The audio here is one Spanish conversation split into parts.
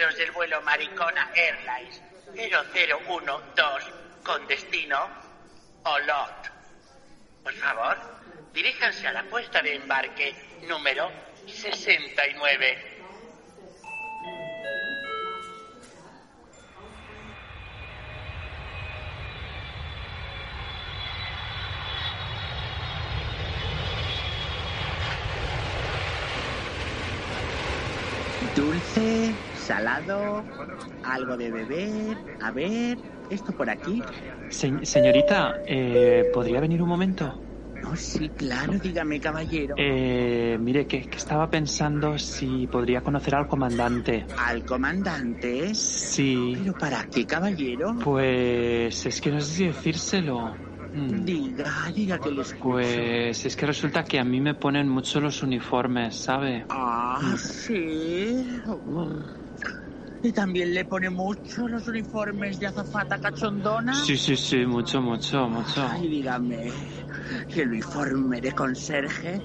pasajeros del vuelo Maricona Airlines 0012 con destino Olot. Por favor, diríjanse a la puesta de embarque número 69. Salado, algo de beber. A ver, esto por aquí. Se- señorita, eh, ¿podría venir un momento? Oh, sí, claro, dígame, caballero. Eh, mire, que, que estaba pensando si podría conocer al comandante. ¿Al comandante? Sí, ¿Pero para qué, caballero? pues es que no sé si decírselo. Mm, Diga, diga que le escucho. Pues es que resulta que a mí me ponen mucho los uniformes, ¿sabe? Ah, sí. ¿Y también le pone mucho los uniformes de azafata cachondona? Sí, sí, sí, mucho, mucho, mucho. Ay, dígame, ¿y el uniforme de conserje,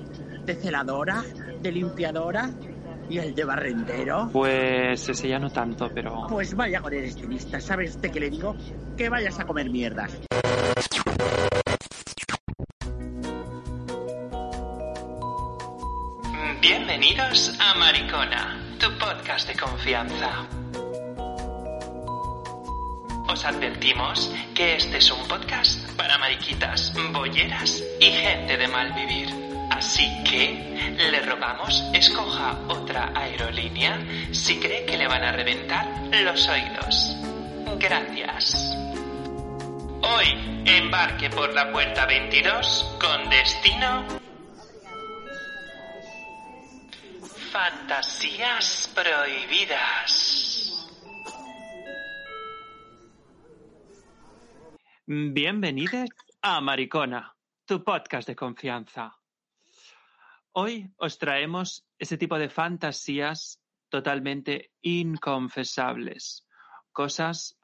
de celadora, de limpiadora y el de barrendero? Pues ese ya no tanto, pero... Pues vaya con el estilista, ¿sabe usted qué le digo? Que vayas a comer mierdas. Bienvenidos a Maricona, tu podcast de confianza. Os advertimos que este es un podcast para mariquitas, bolleras y gente de mal vivir. Así que le rogamos escoja otra aerolínea si cree que le van a reventar los oídos. Gracias. Hoy embarque por la puerta 22 con destino Fantasías prohibidas. Bienvenidos a Maricona, tu podcast de confianza. Hoy os traemos ese tipo de fantasías totalmente inconfesables, cosas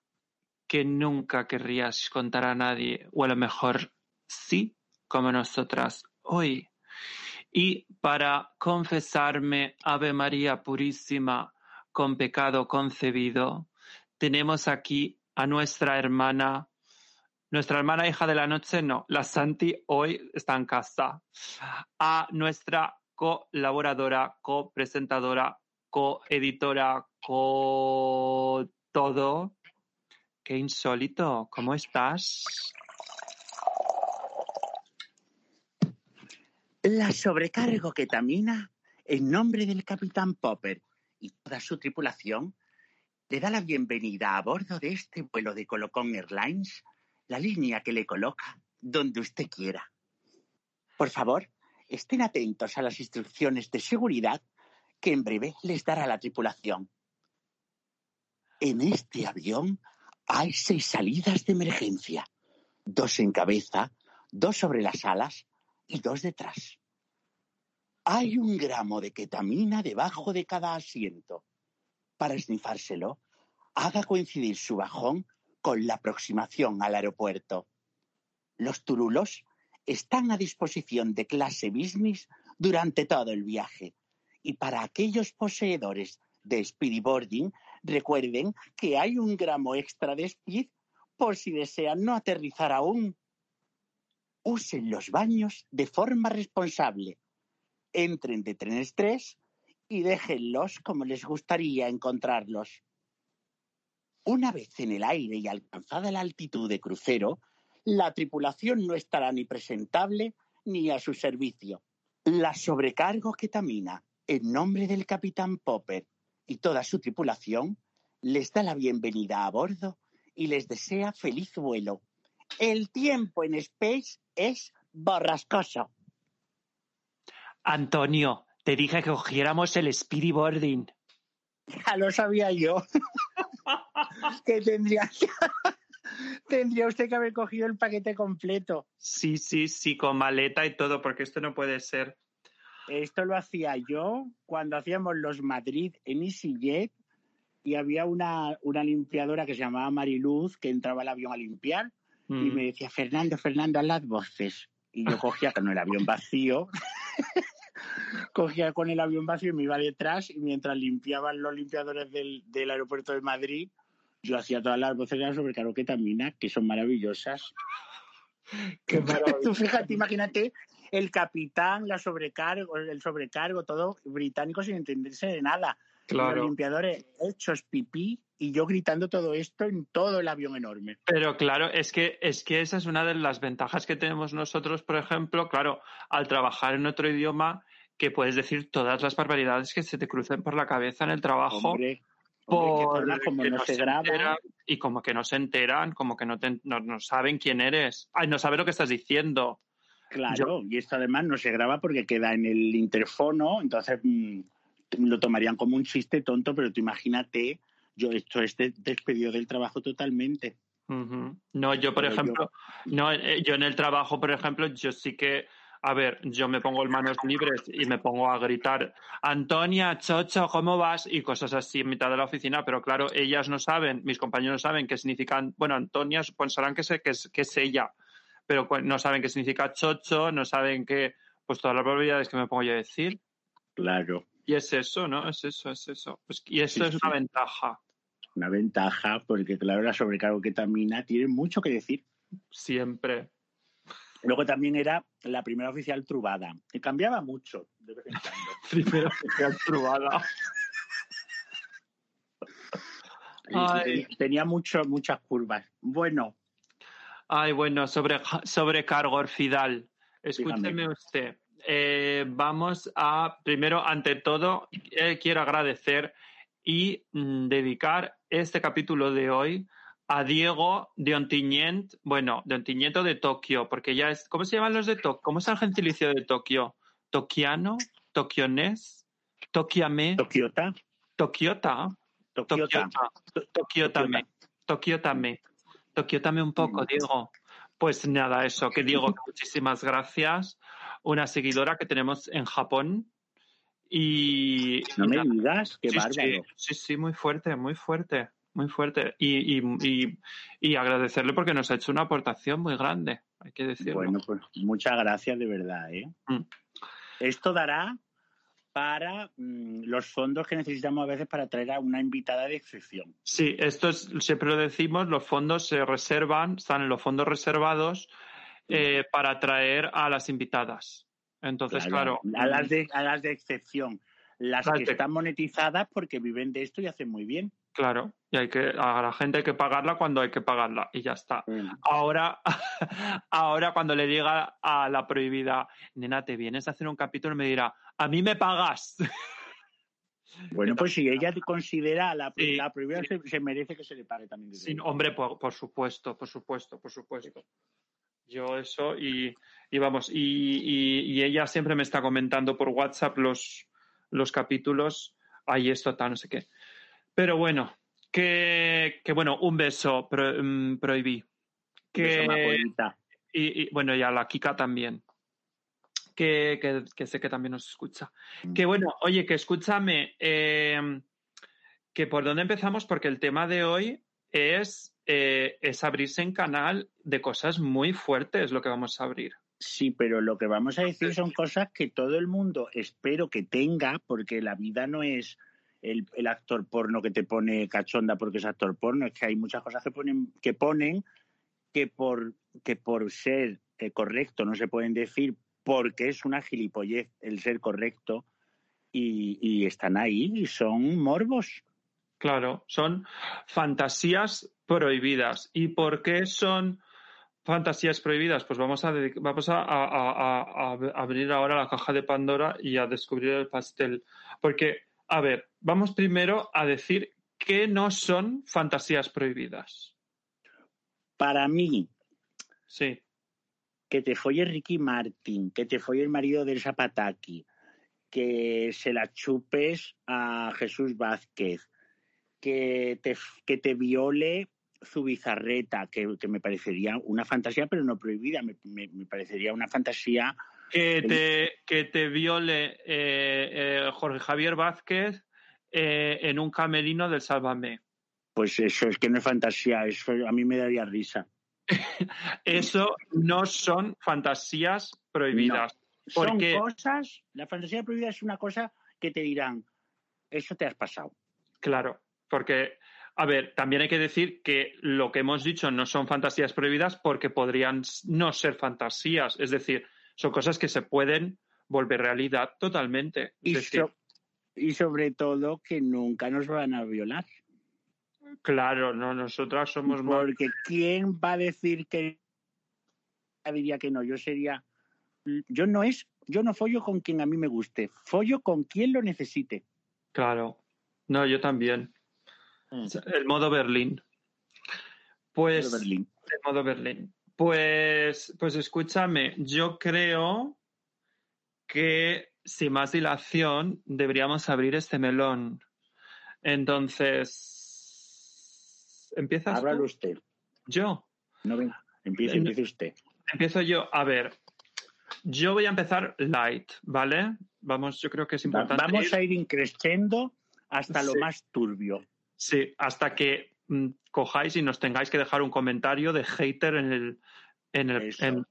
que nunca querrías contar a nadie, o a lo mejor sí, como nosotras hoy. Y para confesarme, Ave María Purísima, con pecado concebido, tenemos aquí a nuestra hermana, nuestra hermana hija de la noche, no, la Santi hoy está en casa, a nuestra colaboradora, copresentadora, coeditora, co todo. Qué insólito, ¿cómo estás? La sobrecargo ketamina, en nombre del capitán Popper y toda su tripulación, le da la bienvenida a bordo de este vuelo de Colocón Airlines, la línea que le coloca donde usted quiera. Por favor, estén atentos a las instrucciones de seguridad que en breve les dará la tripulación. En este avión hay seis salidas de emergencia, dos en cabeza, dos sobre las alas y dos detrás. Hay un gramo de ketamina debajo de cada asiento. Para esnifárselo, haga coincidir su bajón con la aproximación al aeropuerto. Los turulos están a disposición de clase business durante todo el viaje. Y para aquellos poseedores de speedboarding, recuerden que hay un gramo extra de speed por si desean no aterrizar aún. Usen los baños de forma responsable. Entren de trenes tres y déjenlos como les gustaría encontrarlos. Una vez en el aire y alcanzada la altitud de crucero, la tripulación no estará ni presentable ni a su servicio. La sobrecargo ketamina, en nombre del capitán Popper y toda su tripulación, les da la bienvenida a bordo y les desea feliz vuelo. El tiempo en Space es borrascoso. Antonio, te dije que cogiéramos el speedyboarding. Ya lo sabía yo. que tendría, tendría usted que haber cogido el paquete completo. Sí, sí, sí, con maleta y todo, porque esto no puede ser. Esto lo hacía yo cuando hacíamos los Madrid en EasyJet y había una, una limpiadora que se llamaba Mariluz que entraba al avión a limpiar y Mm. me decía, Fernando, Fernando, haz las voces. Y yo cogía con el avión vacío, cogía con el avión vacío y me iba detrás y mientras limpiaban los limpiadores del, del aeropuerto de Madrid, yo hacía todas las voces de la sobrecargo que son maravillosas. Qué. Tú fíjate, imagínate el capitán, la sobrecargo, el sobrecargo, todo británico sin entenderse de nada. Los Claro. limpiadores hechos pipí y yo gritando todo esto en todo el avión enorme. Pero claro, es que, es que esa es una de las ventajas que tenemos nosotros, por ejemplo, claro, al trabajar en otro idioma, que puedes decir todas las barbaridades que se te crucen por la cabeza en el trabajo. Hombre, por como que no se graba, y como que no se enteran, como que no, te- no, no saben quién eres. Ay, no saben lo que estás diciendo. claro, y esto además no se graba porque queda en el interfono, entonces mm, lo tomarían como un chiste tonto, pero tú imagínate, yo esto es de- despedido del trabajo totalmente. No, yo, por Pero yo- ejemplo, no, eh, yo en el trabajo, por ejemplo, yo sí que, a ver, yo me pongo en manos libres y me pongo a gritar, Antonia, Chocho, ¿cómo vas? Y cosas así en mitad de la oficina, pero claro, ellas no saben, mis compañeros no saben qué significan, bueno, Antonia pensarán que, sé, que, es, que es ella, pero no saben qué significa Chocho, no saben qué, pues todas las probabilidades que me pongo yo a decir. Claro, Y es eso, ¿no? Es eso, es eso. Pues, y eso Sí, es sí. una ventaja, una ventaja, porque claro, la sobrecargo que tamina tiene mucho que decir. siempre. Luego también era la primera oficial trubada, que cambiaba mucho de vez en cuando. Probada. Ay. Y Tenía mucho, muchas curvas. Bueno, Ay, bueno, sobre, sobrecargo Orfidal. Escúcheme Dígame. usted. Eh, vamos a, primero, ante todo, eh, quiero agradecer y mm, dedicar este capítulo de hoy a Diego de Ontinyent, bueno, de Ontinyent o de Tokio, porque ya es, ¿cómo se llaman los de Tokio? ¿Cómo es el gentilicio de Tokio? ¿Tokiano? ¿Tokionés? ¿Tokiame? Tokiota, ¿Tokiota? Tokiota. Tokiota. Tokiotame. Tokiotame. Tokiotame un poco, Mm. Diego. Pues nada, eso, que Diego, muchísimas gracias. Una seguidora que tenemos en Japón. Y. No me digas, qué sí, bárbaro. Sí, sí, sí, muy fuerte, muy fuerte, muy fuerte. Y, y, y, y agradecerle porque nos ha hecho una aportación muy grande, hay que decirlo. Bueno, pues muchas gracias de verdad. ¿eh? Mm. Esto dará para mm, los fondos que necesitamos a veces para traer a una invitada de excepción. Sí, esto es, siempre lo decimos, los fondos se reservan, están en los fondos reservados eh, para traer a las invitadas. Entonces, claro, a, las de, a las de excepción. Las que están monetizadas porque viven de esto y hacen muy bien. claro, y hay que, a la gente hay que pagarla cuando hay que pagarla y ya está. Ahora, ahora cuando le diga a la prohibida, nena, te vienes a hacer un capítulo, me dirá, a mí me pagas. Bueno, pues si ella considera a la, Sí, la prohibida, se, se merece que se le pague también. Sí, hombre, por, por supuesto, por supuesto, por supuesto. Yo eso y, y vamos, y, y- y ella siempre me está comentando por WhatsApp los, los capítulos, ahí esto, tal, no sé qué. Pero bueno, que, que bueno, un beso, pro- mm, prohibí. Beso, Que, y, y, bueno, y a la Kika también. Que, que, que sé que también nos escucha. Mm. Que bueno, oye, que escúchame, eh, que por dónde empezamos, porque el tema de hoy es, eh, es abrirse en canal de cosas muy fuertes, lo que vamos a abrir. Sí, pero lo que vamos a decir son cosas que todo el mundo espero que tenga, porque la vida no es el, el actor porno que te pone cachonda porque es actor porno, es que hay muchas cosas que ponen que, ponen que, por, que por ser eh, correcto no se pueden decir porque es una gilipollez el ser correcto y, y están ahí y son morbos. Claro, son fantasías prohibidas. ¿Y por qué son fantasías prohibidas? Pues vamos a, vamos a abrir ahora la caja de Pandora y a descubrir el pastel. Porque, a ver, vamos primero a decir qué no son fantasías prohibidas. Para mí, Sí, que te folle Ricky Martin, que te folle el marido del Zapataki, que se la chupes a Jesús Vázquez, que te, que te viole Zubizarreta, que, que me parecería una fantasía, pero no prohibida, me, me- me parecería una fantasía. que te, que te viole eh, eh, Jorge Javier Vázquez eh, en un camerino del Sálvame. Pues eso es que no es fantasía, eso a mí me daría risa. Eso no son fantasías prohibidas. Porque- Son cosas, la fantasía prohibida es una cosa que te dirán, eso te has pasado. Claro, porque, a ver, también hay que decir que lo que hemos dicho no son fantasías prohibidas porque podrían no ser fantasías. Es decir, son cosas que se pueden volver realidad totalmente. Y, decir, so- y sobre todo que nunca nos van a violar. claro, no, nosotras somos. Porque ¿quién va a decir que diría que no? Yo sería, yo no es, yo no follo con quien a mí me guste, follo con quien lo necesite. Claro. No, yo también. Mm. El modo Berlín. Pues. Berlín. El modo Berlín. Pues, pues escúchame, yo creo que sin más dilación deberíamos abrir este melón. Entonces, ¿empiezas Háblalo usted. Yo. No ven, empiece, usted. Empiezo yo. A ver, yo voy a empezar light, ¿vale? Vamos, yo creo que es importante. Vamos ir- a ir increciendo hasta lo más turbio. Sí, hasta que mm, cojáis y nos tengáis que dejar un comentario de hater en el en el en,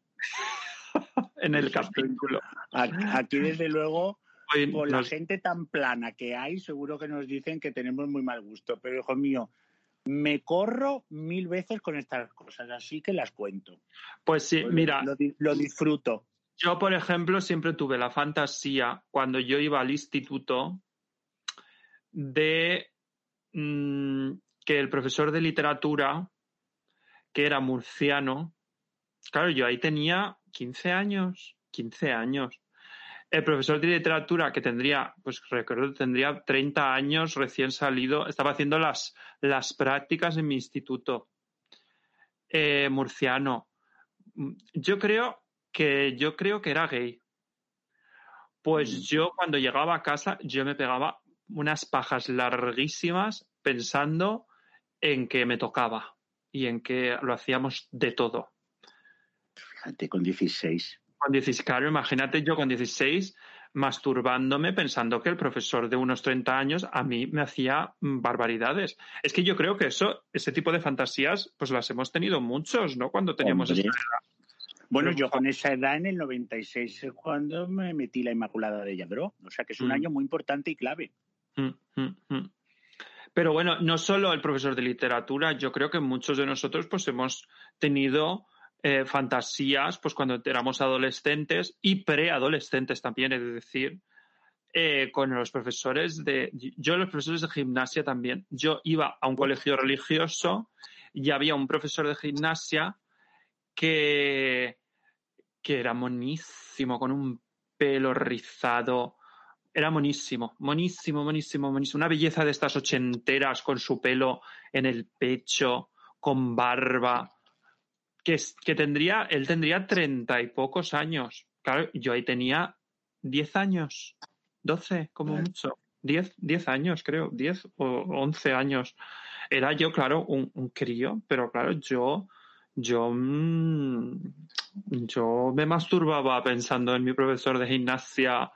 en el Eso. capítulo. Aquí, desde luego, Hoy con la gente tan plana que hay, seguro que nos dicen que tenemos muy mal gusto. Pero, hijo mío, me corro mil veces con estas cosas, así que las cuento. Pues sí, mira, lo disfruto. yo por ejemplo siempre tuve la fantasía cuando yo iba al instituto de mm, que el profesor de literatura, que era murciano, claro, yo ahí tenía 15 años, 15 años. El profesor de literatura que tendría, pues recuerdo, tendría 30 años recién salido, estaba haciendo las, las prácticas en mi instituto eh, murciano. Yo creo que yo creo que era gay. Pues Mm. yo cuando llegaba a casa yo me pegaba unas pajas larguísimas pensando en que me tocaba y en que lo hacíamos de todo. Fíjate, con 16. Con 16, claro, imagínate yo con 16 masturbándome pensando que el profesor de unos 30 años a mí me hacía mm, barbaridades. Es que yo creo que eso, ese tipo de fantasías, pues las hemos tenido muchos, ¿no? Cuando teníamos esa edad. Bueno, Pero- yo con esa edad en el 96 es cuando me metí la Inmaculada de Lladró. O sea que es un Mm. año muy importante y clave. Mm, mm, mm. Pero bueno, no solo el profesor de literatura, yo creo que muchos de nosotros pues hemos tenido eh, fantasías pues cuando éramos adolescentes y preadolescentes también, es decir, eh, con los profesores de... Yo los profesores de gimnasia también. Yo iba a un colegio religioso y había un profesor de gimnasia que, que era monísimo, con un pelo rizado. Era monísimo, monísimo, monísimo, monísimo. Una belleza de estas ochenteras con su pelo en el pecho, con barba. Que, es- que tendría, él tendría treinta y pocos años. Claro, yo ahí tenía diez años, doce, como mucho. Diez, diez años, creo, diez o once años. Era yo, claro, un, un crío, pero claro, yo, yo, mm, yo me masturbaba pensando en mi profesor de gimnasia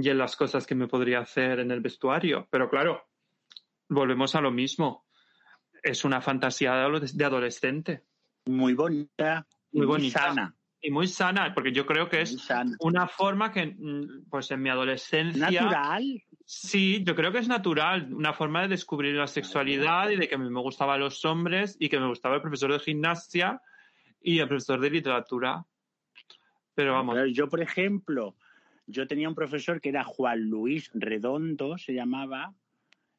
y en las cosas que me podría hacer en el vestuario. Pero claro, volvemos a lo mismo. Es una fantasía de ado- de adolescente Muy bonita. Muy bonita. sana. y muy sana, porque yo creo que es una forma que, mm, pues en mi adolescencia, Natural. sí, yo creo que es natural, una forma de descubrir la sexualidad y de que me gustaban los hombres y que me gustaba el profesor de gimnasia y el profesor de literatura. Pero vamos, Pero Yo, por ejemplo, yo tenía un profesor que era Juan Luis Redondo, se llamaba,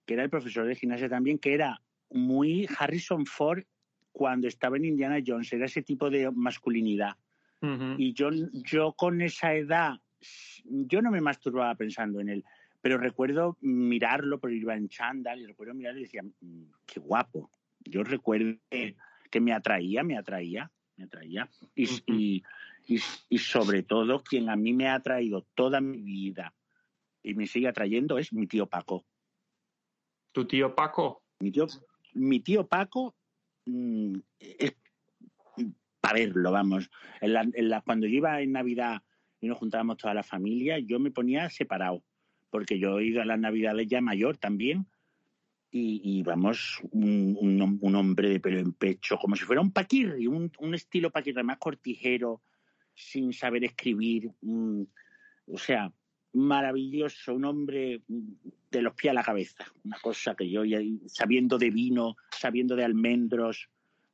que era el profesor de gimnasia también, que era muy Harrison Ford cuando estaba en Indiana Jones, era ese tipo de masculinidad. Y yo, yo con esa edad, yo no me masturbaba pensando en él, pero recuerdo mirarlo, porque iba en chándal, y recuerdo mirarlo y decía, "Mm, qué guapo. Yo recuerdo que, me atraía, me atraía, me atraía. Y, y, y sobre todo, quien a mí me ha atraído toda mi vida y me sigue atrayendo es mi tío Paco. tu tío Paco. Mi tío, mi tío Paco mm, es para verlo, vamos. En la- en la- cuando yo iba en Navidad y nos juntábamos toda la familia, yo me ponía separado, porque yo he ido a las Navidades ya mayor también, y, y vamos, un, un hom- un hombre de pelo en pecho, como si fuera un paquirri, un, un estilo paquirri más cortijero, sin saber escribir, mm, o sea, maravilloso, un hombre de los pies a la cabeza. Una cosa que yo, sabiendo de vino, sabiendo de almendros,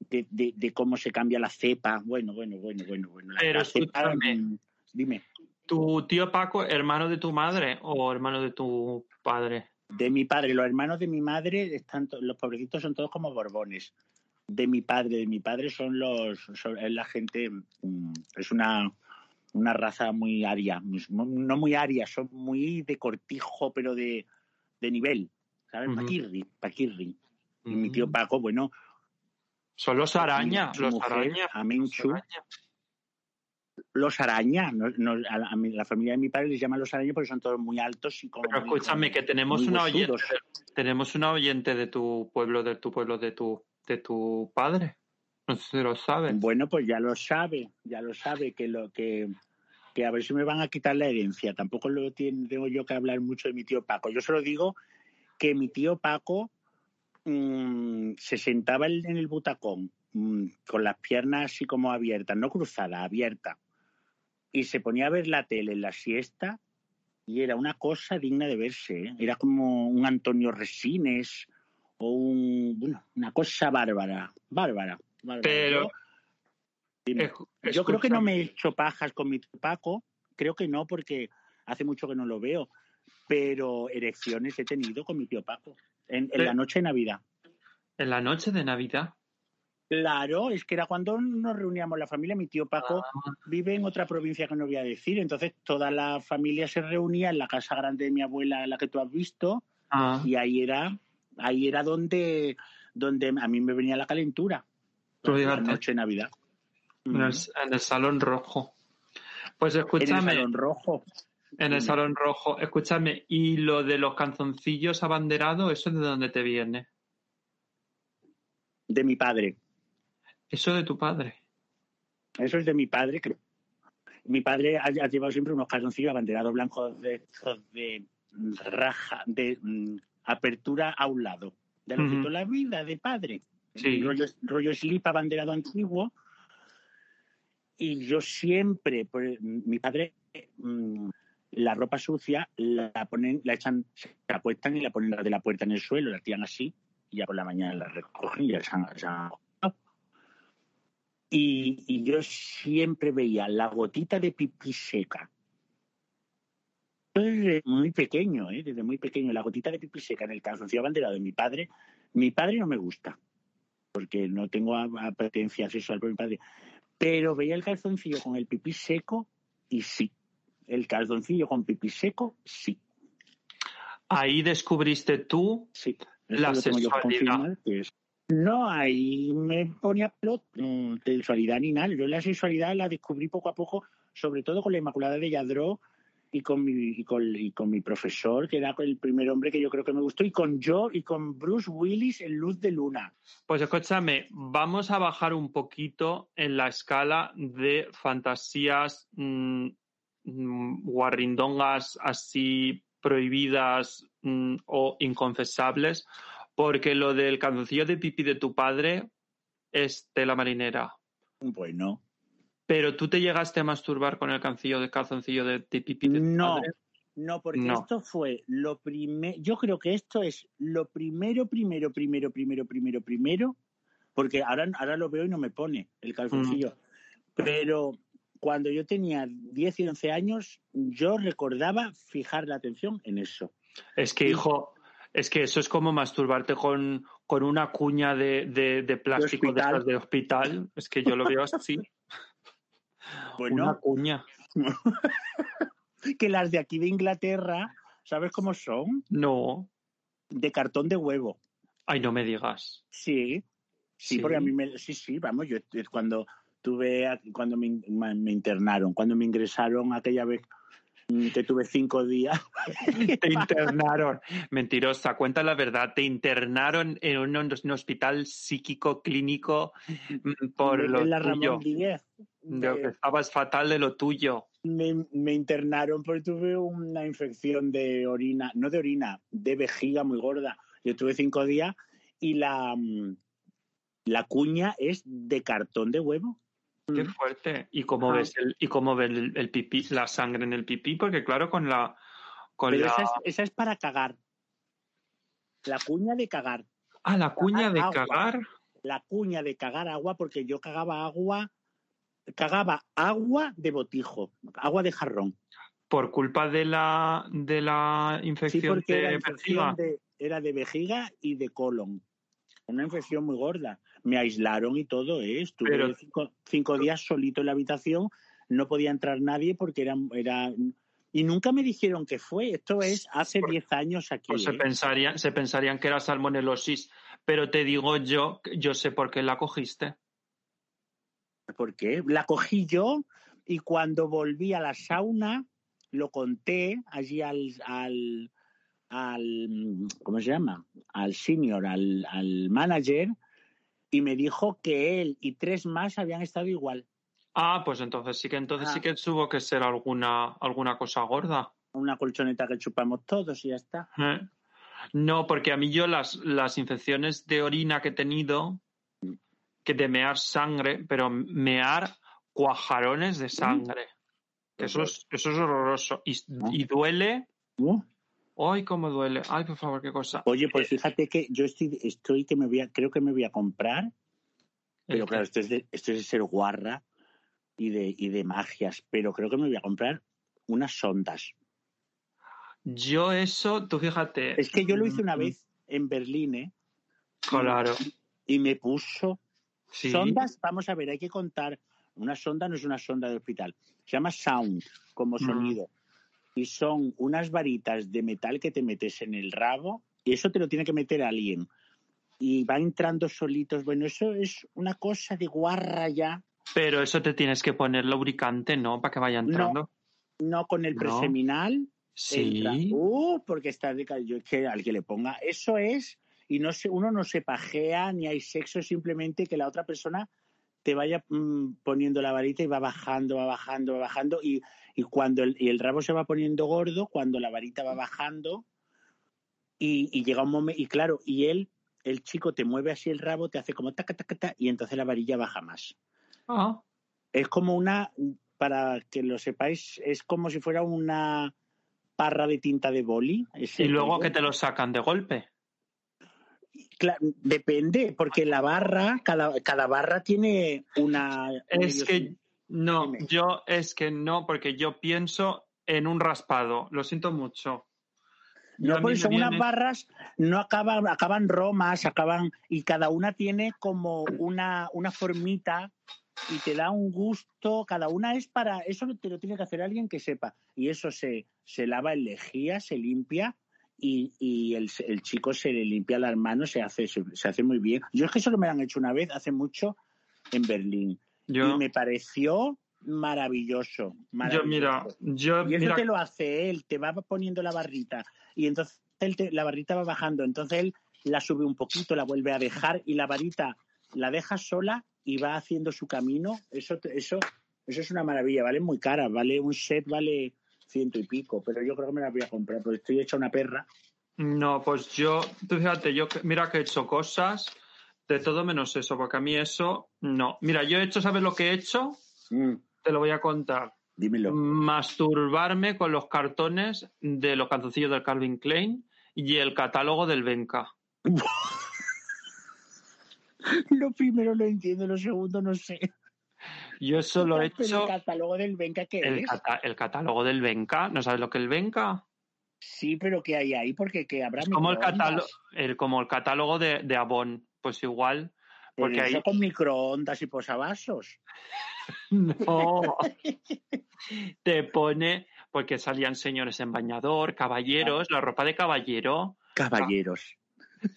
de, de, cómo se cambia la cepa. Bueno, bueno, bueno, bueno. bueno. Pero mm, dime. ¿Tu tío Paco, hermano de tu madre o hermano de tu padre? De mi padre. Los hermanos de mi madre, están los pobrecitos son todos como borbones. De mi padre, de mi padre son los, es la gente, mm, es una, una raza muy aria, no muy aria, son muy de cortijo, pero de, de nivel, ¿sabes? Paquirri, Paquirri. Y mi tío Paco, bueno. Son los araña, los araña. Amenchu. Los araña, no, a, la, familia de mi padre les llaman los araña porque son todos muy altos y como. Pero escúchame, que tenemos una oyente, tenemos una oyente de tu pueblo, de tu pueblo, de tu, de tu padre. No sé si lo sabe. Bueno, pues ya lo sabe, ya lo sabe que lo que que a ver si me van a quitar la herencia. Tampoco lo tengo yo que hablar mucho de mi tío Paco. Yo solo digo que mi tío Paco mm, se sentaba en el butacón mm, con las piernas así como abiertas, no cruzadas, abiertas, y se ponía a ver la tele en la siesta y era una cosa digna de verse. ¿eh? Era como un Antonio Resines o un, bueno, una cosa bárbara, bárbara. bárbara. Pero yo creo que no me he hecho pajas con mi Paco, creo que no, porque hace mucho que no lo veo, pero erecciones he tenido con mi tío Paco, en, la noche de Navidad. ¿En la noche de Navidad? Claro, es que era cuando nos reuníamos la familia. Mi tío Paco ah. vive en otra provincia que no voy a decir, entonces toda la familia se reunía en la casa grande de mi abuela, la que tú has visto, ah. y ahí era, ahí era donde, donde a mí me venía la calentura. La noche de Navidad. En el, salón rojo. Pues escúchame. En el salón rojo. En el salón rojo. Escúchame, ¿y lo de los canzoncillos abanderados, eso de dónde te viene? De mi padre. ¿Eso de tu padre? Eso es de mi padre, creo. Mi padre ha, llevado siempre unos calzoncillos abanderados blancos de, de raja, de mm, apertura a un lado. De lo que la vida de padre. Sí. Rollo, rollo slip abanderado antiguo y yo siempre, pues, mi padre, mm, la ropa sucia la ponen, la echan, la apuestan y la ponen de la puerta en el suelo, la tiran así, y ya por la mañana la recogen y ya se han, y, y, yo siempre veía la gotita de pipí seca. Desde muy pequeño, ¿eh? desde muy pequeño, la gotita de pipí seca en el calzoncillo abanderado de mi padre. Mi padre no me gusta, porque no tengo apetencia sexual por mi padre pero veía el calzoncillo con el pipí seco y sí. El calzoncillo con pipí seco, sí. Ahí descubriste tú sí, la sexualidad. No, ahí me ponía plot de sexualidad ni nada. Yo la sexualidad la descubrí poco a poco, sobre todo con la Inmaculada de Yadró y con mi, y con, mi profesor, que era el primer hombre que yo creo que me gustó, y con yo y con Bruce Willis en Luz de Luna. Pues escúchame, vamos a bajar un poquito en la escala de fantasías mm, mm, guarrindongas así prohibidas mm, o inconfesables, porque lo del canzoncillo de pipi de tu padre es tela marinera. Bueno, pero tú te llegaste a masturbar con el cancillo de calzoncillo de pipi de No, no, porque esto fue lo primero. Yo creo que esto es lo primero, primero, primero, primero, primero, primero, porque ahora, ahora lo veo y no me pone el calzoncillo. Mm. Pero cuando yo tenía 10 y 11 años, yo recordaba fijar la atención en eso. Es que, hijo, es que eso es como masturbarte con, con una cuña de, de, plástico de, de hospital. Es que yo lo veo así. Bueno, Una cuña. que las de aquí de Inglaterra, ¿sabes cómo son? No. De cartón de huevo. Ay, no me digas. Sí, sí, porque a mí me, sí, sí, vamos, yo cuando tuve, cuando me, me internaron, cuando me ingresaron aquella vez te tuve cinco días. te internaron. Mentirosa, cuenta la verdad. Te internaron en un, hospital psíquico clínico mm, por lo la tuyo. estabas fatal de lo tuyo. Me, me, internaron porque tuve una infección de orina, no de orina, de vejiga muy gorda. Yo tuve cinco días y la, mm, la cuña es de cartón de huevo. Qué Mm. fuerte. ¿Y cómo Ah. ves el, y cómo ves el, el pipí, la sangre en el pipí? Porque claro, con la con Pero la esa es, esa es para cagar. La cuña de cagar. ah, la cuña de agua. cagar. La cuña de cagar agua, porque yo cagaba agua, cagaba agua de botijo, agua de jarrón. Por culpa de la de la Sí, infección era de infección vejiga. de, era de vejiga y de colon. Una infección muy gorda. Me aislaron y todo, ¿eh? Estuve Pero- cinco, cinco días solito en la habitación, no podía entrar nadie porque era, era... Y nunca me dijeron que fue. Esto es hace Por- 10 años aquí. Pues se ¿eh? pensarían, se pensarían que era salmonelosis, pero te digo yo, yo sé por qué la cogiste. ¿Por qué? La cogí yo y cuando volví a la sauna lo conté allí al, al, al ¿cómo se llama? Al senior, al, al manager y me dijo que él y tres más habían estado igual. Ah, pues entonces sí que entonces Ah. sí que tuvo que ser alguna alguna cosa gorda. Una colchoneta que chupamos todos y ya está. ¿eh? No, porque a mí yo las, las infecciones de orina que he tenido, que de mear sangre, pero mear cuajarones de sangre. Que eso es, eso es horroroso. Y, y duele. Ay, cómo duele. Ay, por favor, qué cosa. Oye, pues fíjate que yo estoy, estoy que me voy a, creo que me voy a comprar, pero claro, esto es de, esto es de ser guarra y de, y de magias, pero creo que me voy a comprar unas sondas. Yo eso, tú fíjate. Es que yo lo hice una Mm, vez en Berlín, ¿eh? Claro. Y me puso Sí. sondas, vamos a ver, hay que contar. Una sonda no es una sonda de hospital, se llama sound, como Mm. sonido. Y son unas varitas de metal que te metes en el rabo y eso te lo tiene que meter alguien. Y va entrando solitos. Bueno, eso es una cosa de guarra ya. Pero eso te tienes que poner lubricante, ¿no? Para que vaya entrando. No con el No. preseminal. Sí. entra. Uh, porque está de yo es que al que le ponga eso es y no se uno no se pajea ni hay sexo simplemente que la otra persona te vaya mm, poniendo la varita y va bajando va bajando va bajando y, y cuando el, y el rabo se va poniendo gordo cuando la varita va bajando y, y llega un momento y claro y él el chico te mueve así el rabo te hace como taca taca taca y entonces la varilla baja más Ah, es como una, para que lo sepáis, es como si fuera una parra de tinta de boli. y luego que te lo sacan de golpe. Depende, porque la barra, cada, cada barra tiene una... Es que no, Dime. yo es que no, porque yo pienso en un raspado. Lo siento mucho. No, porque son unas barras, no acaban, acaban romas, acaban, y cada una tiene como una, una formita y te da un gusto, cada una es para, eso te lo tiene que hacer alguien que sepa, y eso se, se lava en lejía, se limpia, y, y el, el chico se le limpia las manos, se hace, se, se hace muy bien. Yo es que solo me lo han hecho una vez, hace mucho, en Berlín, Yo, y me pareció maravilloso. yo mira, yo Y eso mira, te lo hace él, te va poniendo la barrita y entonces él te- la barrita va bajando, entonces él la sube un poquito, la vuelve a dejar y la varita la deja sola y va haciendo su camino. Eso, eso, eso es una maravilla, vale muy cara, vale un set, vale ciento y pico, pero yo creo que me la voy a comprar porque estoy hecha una perra. no, pues yo, tú fíjate, yo mira que he hecho cosas de todo menos eso, porque a mí eso no. Mira, yo he hecho, ¿sabes lo que he hecho? Mm, Te lo voy a contar. dímelo. Masturbarme con los cartones de los canzoncillos del Calvin Klein y el catálogo del Benca. Lo primero lo entiendo, lo segundo no sé. Yo eso lo he hecho. el catálogo del Venga, ¿qué El, es? cata- el catálogo del Benca, ¿no sabes lo que es el Benca? Sí, pero ¿qué hay ahí? Porque que habrá Es como el catálogo, el, como el catálogo de, de Avon, pues igual, Pero porque ahí con microondas y posavasos. no te pone, porque salían señores en bañador, caballeros, la ropa de caballero, Caballeros.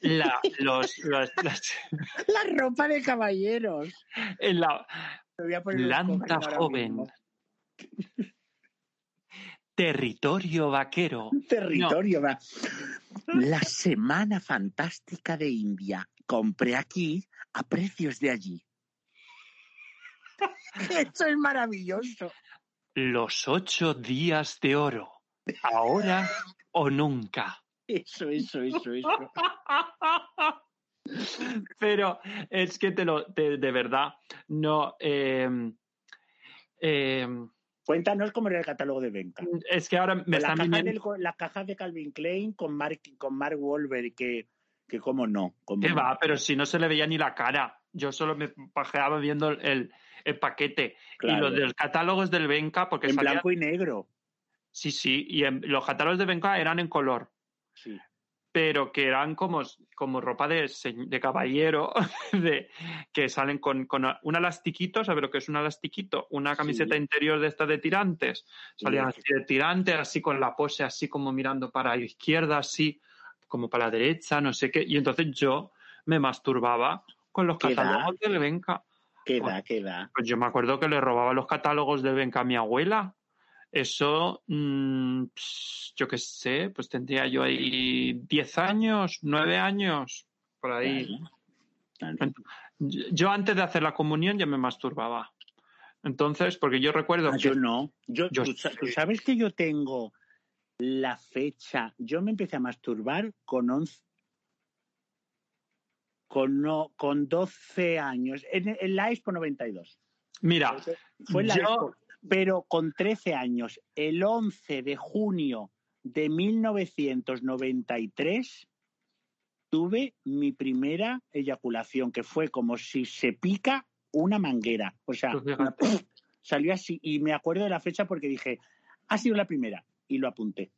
la, los, los- las- La ropa de caballeros. la Me voy a poner los planta joven, territorio vaquero. Territorio. va. La semana fantástica de India. Compré aquí a precios de allí. Esto es maravilloso. Los ocho días de oro. Ahora o nunca. Eso, eso, eso, eso. Pero es que te lo, te- de verdad, no. eh, eh, Cuéntanos cómo era el catálogo de Benca. es que ahora me Las están cajas, viniendo. del- las cajas de Calvin Klein con Mark, con Mark Wahlberg, que, que cómo no. cómo ¿Qué no. va? Pero si no se le veía ni la cara. Yo solo me pajeaba viendo el, el paquete. Claro. Y los del catálogos del Benca, porque En salía- blanco y negro. Sí, sí, y en- los catálogos de Benca eran en color. Sí. pero que eran como, como ropa de, de caballero, de, que salen con, con un elastiquito, ¿sabes lo que es un elastiquito? Una camiseta Sí. interior de estas de tirantes. Salían Sí. así de tirantes, así con la pose, así como mirando para la izquierda, así como para la derecha, no sé qué. Y entonces yo me masturbaba con los ¿Qué catálogos del Benca. Queda, queda. Pues yo me acuerdo que le robaba los catálogos del Benca a mi abuela. Eso, mm, yo qué sé, pues tendría yo ahí 10 años, 9 años, por ahí. Yo antes de hacer la comunión ya me masturbaba. Entonces, porque yo recuerdo Ah, que yo no. Yo, tú sabes que yo tengo la fecha. Yo me empecé a masturbar con 11. Con, no, con 12 años. En, en la Expo 92. Mira, Fue la yo- Expo. Pero con 13 años, el 11 de junio de 1993, tuve mi primera eyaculación, que fue como si se pica una manguera. O sea, Pues una- salió así. Y me acuerdo de la fecha porque dije, ha sido la primera. Y lo apunté.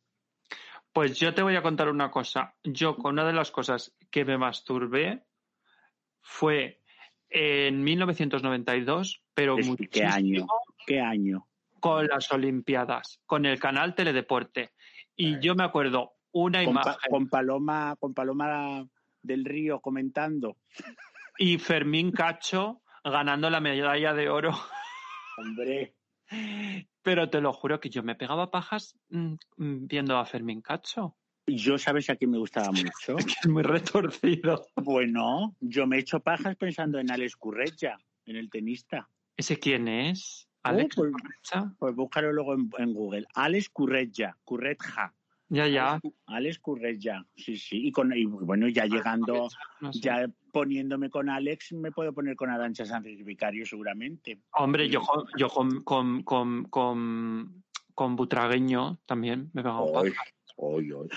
pues yo te voy a contar una cosa. Yo con una de las cosas que me masturbé fue en 1992, pero Es- ¿Qué muchísimo año? ¿Qué año? con las Olimpiadas, con el canal Teledeporte. Y yo me acuerdo una Con, Pa- imagen con Paloma, con Paloma del Río comentando. y Fermín Cacho ganando la medalla de oro. Hombre, Pero te lo juro que yo me pegaba pajas mm, mm, viendo a Fermín Cacho. yo sabes a quién me gustaba mucho. Que es muy retorcido. Bueno, yo me he hecho pajas pensando en Alex Curreja, en el tenista. ¿Ese quién es? ¿Alex? pues- Currecha? Pues búscalo luego en, en Google. Alex Curreja, Curreja. Ya, ya. Alex, Alex Curreja, sí, sí. Y, con, y bueno, ya llegando, No sé. ya poniéndome con Alex, me puedo poner con Arancha Sánchez Vicario seguramente. Hombre, yo, con- yo con, con, con, con, Butragueño también me pegaba Ay,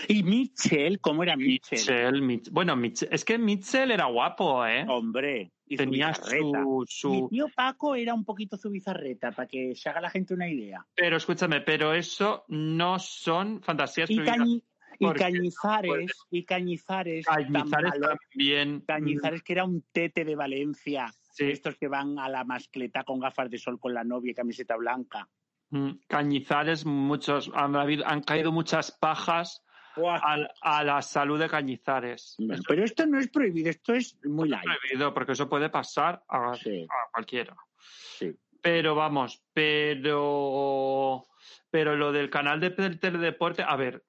Y Mitchell, ¿cómo era Mitchell? Mitchell, Mitch- bueno, Mitch- es que Mitchell era guapo, ¿eh? Hombre, y Tenía su, Mi su... tío Paco era un poquito su bizarreta, para que se haga la gente una idea. Pero escúchame, pero eso no son fantasías Y. Cañi- y Cañizares, y Cañizares, Cañizares también. Cañizares que era un tete de Valencia, Sí. estos que van a la mascleta con gafas de sol con la novia y camiseta blanca. Mm, Cañizares, muchos, han, caído muchas pajas a, la salud de Cañizares. Pero esto no es prohibido, esto es muy es light. prohibido, porque eso puede pasar a, Sí, a cualquiera. sí. Pero vamos, pero pero lo del canal de tel- teledeporte, a ver,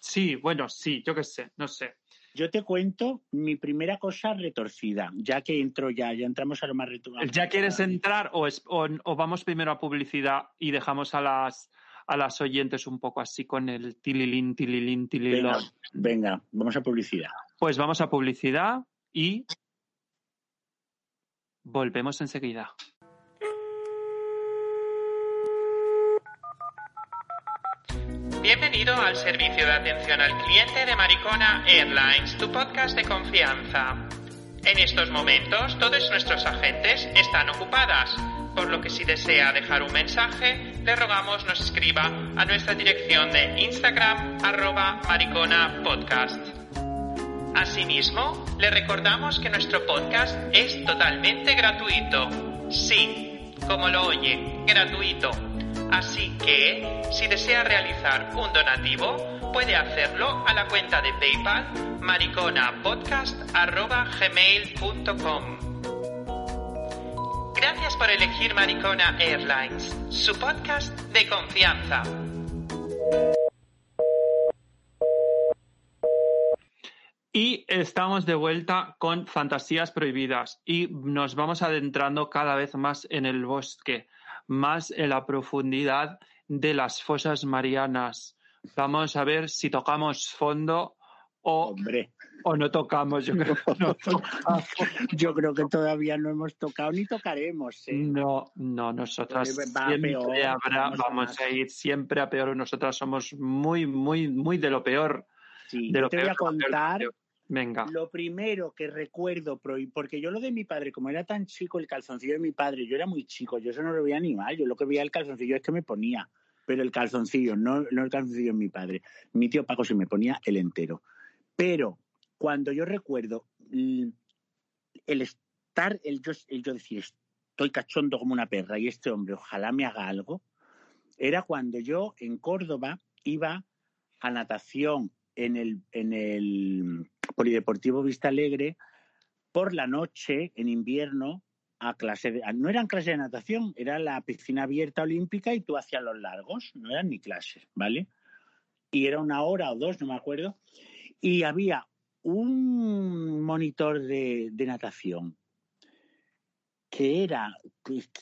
sí, bueno, sí, yo qué sé, no sé. Yo te cuento mi primera cosa retorcida, ya que entro ya, ya entramos a lo más retorcido. ¿Ya quieres entrar o, es- o- o vamos primero a publicidad y dejamos a las a las oyentes un poco así con el tililín, tililín, tililín? Venga, venga, vamos a publicidad. Pues vamos a publicidad y volvemos enseguida. Bienvenido al servicio de atención al cliente de Maricona Airlines, tu podcast de confianza. En estos momentos todos nuestros agentes están ocupadas, por lo que si desea dejar un mensaje, le rogamos nos escriba a nuestra dirección de Instagram arroba maricona. Asimismo, le recordamos que nuestro podcast es totalmente gratuito. Sí, como lo oye, gratuito. Así que, si desea realizar un donativo, puede hacerlo a la cuenta de PayPal mariconapodcast.gmail.com Gracias por elegir Maricona Airlines, su podcast de confianza. Y estamos de vuelta con Fantasías Prohibidas y nos vamos adentrando cada vez más en el bosque, más en la profundidad de las fosas marianas. Vamos a ver si tocamos fondo O, Hombre, o no tocamos, yo creo que no tocamos. yo creo que todavía no hemos tocado ni tocaremos. ¿eh? No, no, nosotras va siempre peor, habrá- vamos a vamos más. a ir siempre a peor. Nosotras somos muy, muy, muy de lo peor. Sí, De yo lo te voy a contar peor. Venga. lo primero que recuerdo, porque yo lo de mi padre, como era tan chico el calzoncillo de mi padre, yo era muy chico, yo eso no lo veía ni mal, yo lo que veía el calzoncillo es que me ponía, pero el calzoncillo, no, no el calzoncillo de mi padre. Mi tío Paco se me ponía el entero. Pero cuando yo recuerdo el estar, el yo, el yo decir, estoy cachondo como una perra y este hombre ojalá me haga algo, era cuando yo en Córdoba iba a natación en el, en el Polideportivo Vista Alegre por la noche, en invierno, a clase de, no eran clases de natación, era la piscina abierta olímpica y tú hacías los largos, no eran ni clases, ¿vale? Y era una hora o dos, no me acuerdo, y había un monitor de, de natación que era,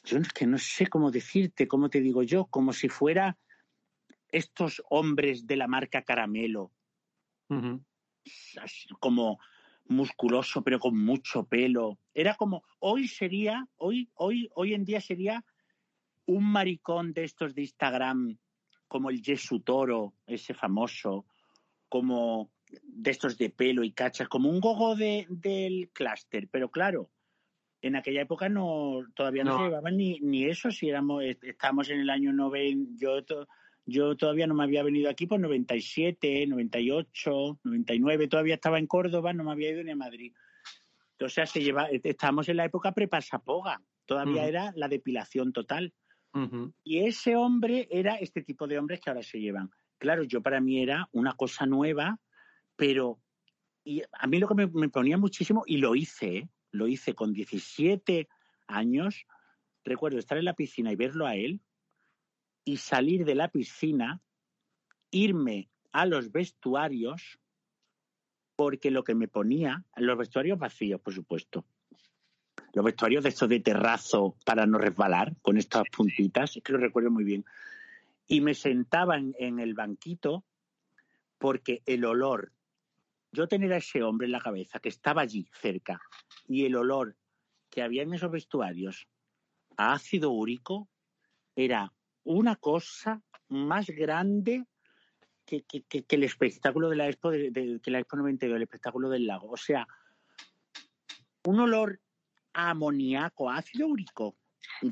yo es que no sé cómo decirte, cómo te digo yo, como si fuera estos hombres de la marca Caramelo, Así como musculoso pero con mucho pelo. Era como hoy sería, hoy, hoy, hoy en día sería un maricón de estos de Instagram, como el Jesu Toro, ese famoso, como de estos de pelo y cachas, como un gogo de, del clúster, pero claro, en aquella época no todavía no, No. se llevaban ni, ni eso, si éramos, est- estábamos en el año 90, yo, to- yo todavía no me había venido aquí por 97, 98, 99, todavía estaba en Córdoba, no me había ido ni a Madrid. Sea, se lleva, estábamos en la época prepasapoga, todavía era la depilación total. Y ese hombre era este tipo de hombres que ahora se llevan. Claro, yo para mí era una cosa nueva, pero y a mí lo que me, me ponía muchísimo, y lo hice, ¿eh? lo hice con 17 años, recuerdo estar en la piscina y verlo a él, y salir de la piscina, irme a los vestuarios, porque lo que me ponía, los vestuarios vacíos, por supuesto, los vestuarios de estos de terrazo para no resbalar, con estas puntitas, es que lo recuerdo muy bien. Y me sentaba en, en el banquito porque el olor, yo tener a ese hombre en la cabeza que estaba allí cerca y el olor que había en esos vestuarios a ácido úrico era una cosa más grande que, que- que- que el espectáculo de la Expo de, de- que la Expo 92, el espectáculo del lago. O sea, un olor a amoníaco, a ácido úrico.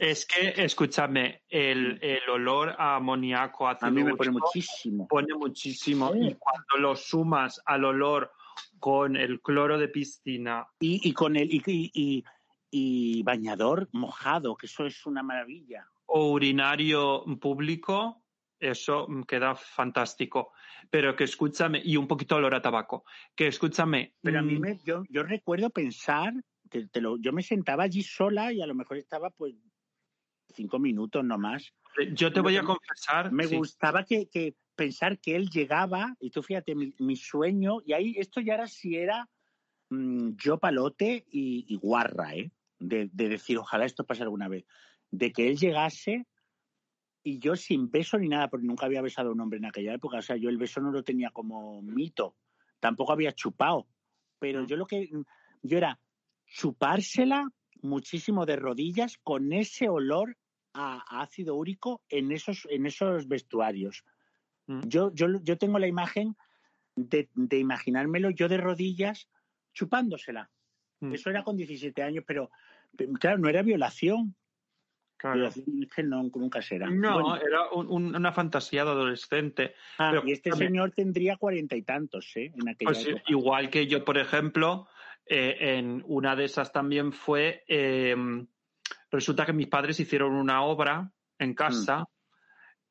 Es que, escúchame, el, el olor a amoníaco, ácido A mí me pone úrico, muchísimo. pone muchísimo. Sí. Y cuando lo sumas al olor con el cloro de piscina, Y, y con el y- y bañador mojado, que eso es una maravilla. O urinario público, eso queda fantástico. Pero que escúchame, y un poquito olor a tabaco, que escúchame. Pero a mí mm, me, yo, yo recuerdo pensar, te- te lo- yo me sentaba allí sola y a lo mejor estaba pues cinco minutos nomás. Yo te voy a confesar. Me sí. gustaba que, que pensar que él llegaba, y tú fíjate, mi, mi sueño, y ahí esto ya era si era mm, yo palote y, y guarra, ¿eh? De, de decir, ojalá esto pase alguna vez. De que él llegase y yo sin beso ni nada, porque nunca había besado a un hombre en aquella época. O sea, yo el beso no lo tenía como mito. Tampoco había chupado. Pero yo lo que. Yo era chupársela muchísimo de rodillas con ese olor a, a ácido úrico en esos, en esos vestuarios. Mm. Yo, yo, yo tengo la imagen de, de imaginármelo yo de rodillas chupándosela. Mm. Eso era con 17 años, pero, claro, no era violación. Claro. Es que no, nunca será. No, Bueno, era un- un- una fantasía de adolescente. ah, pero y este señor tendría cuarenta y tantos, ¿eh? En aquella Pues época. igual que yo, por ejemplo, eh, en una de esas también fue, eh, resulta que mis padres hicieron una obra en casa,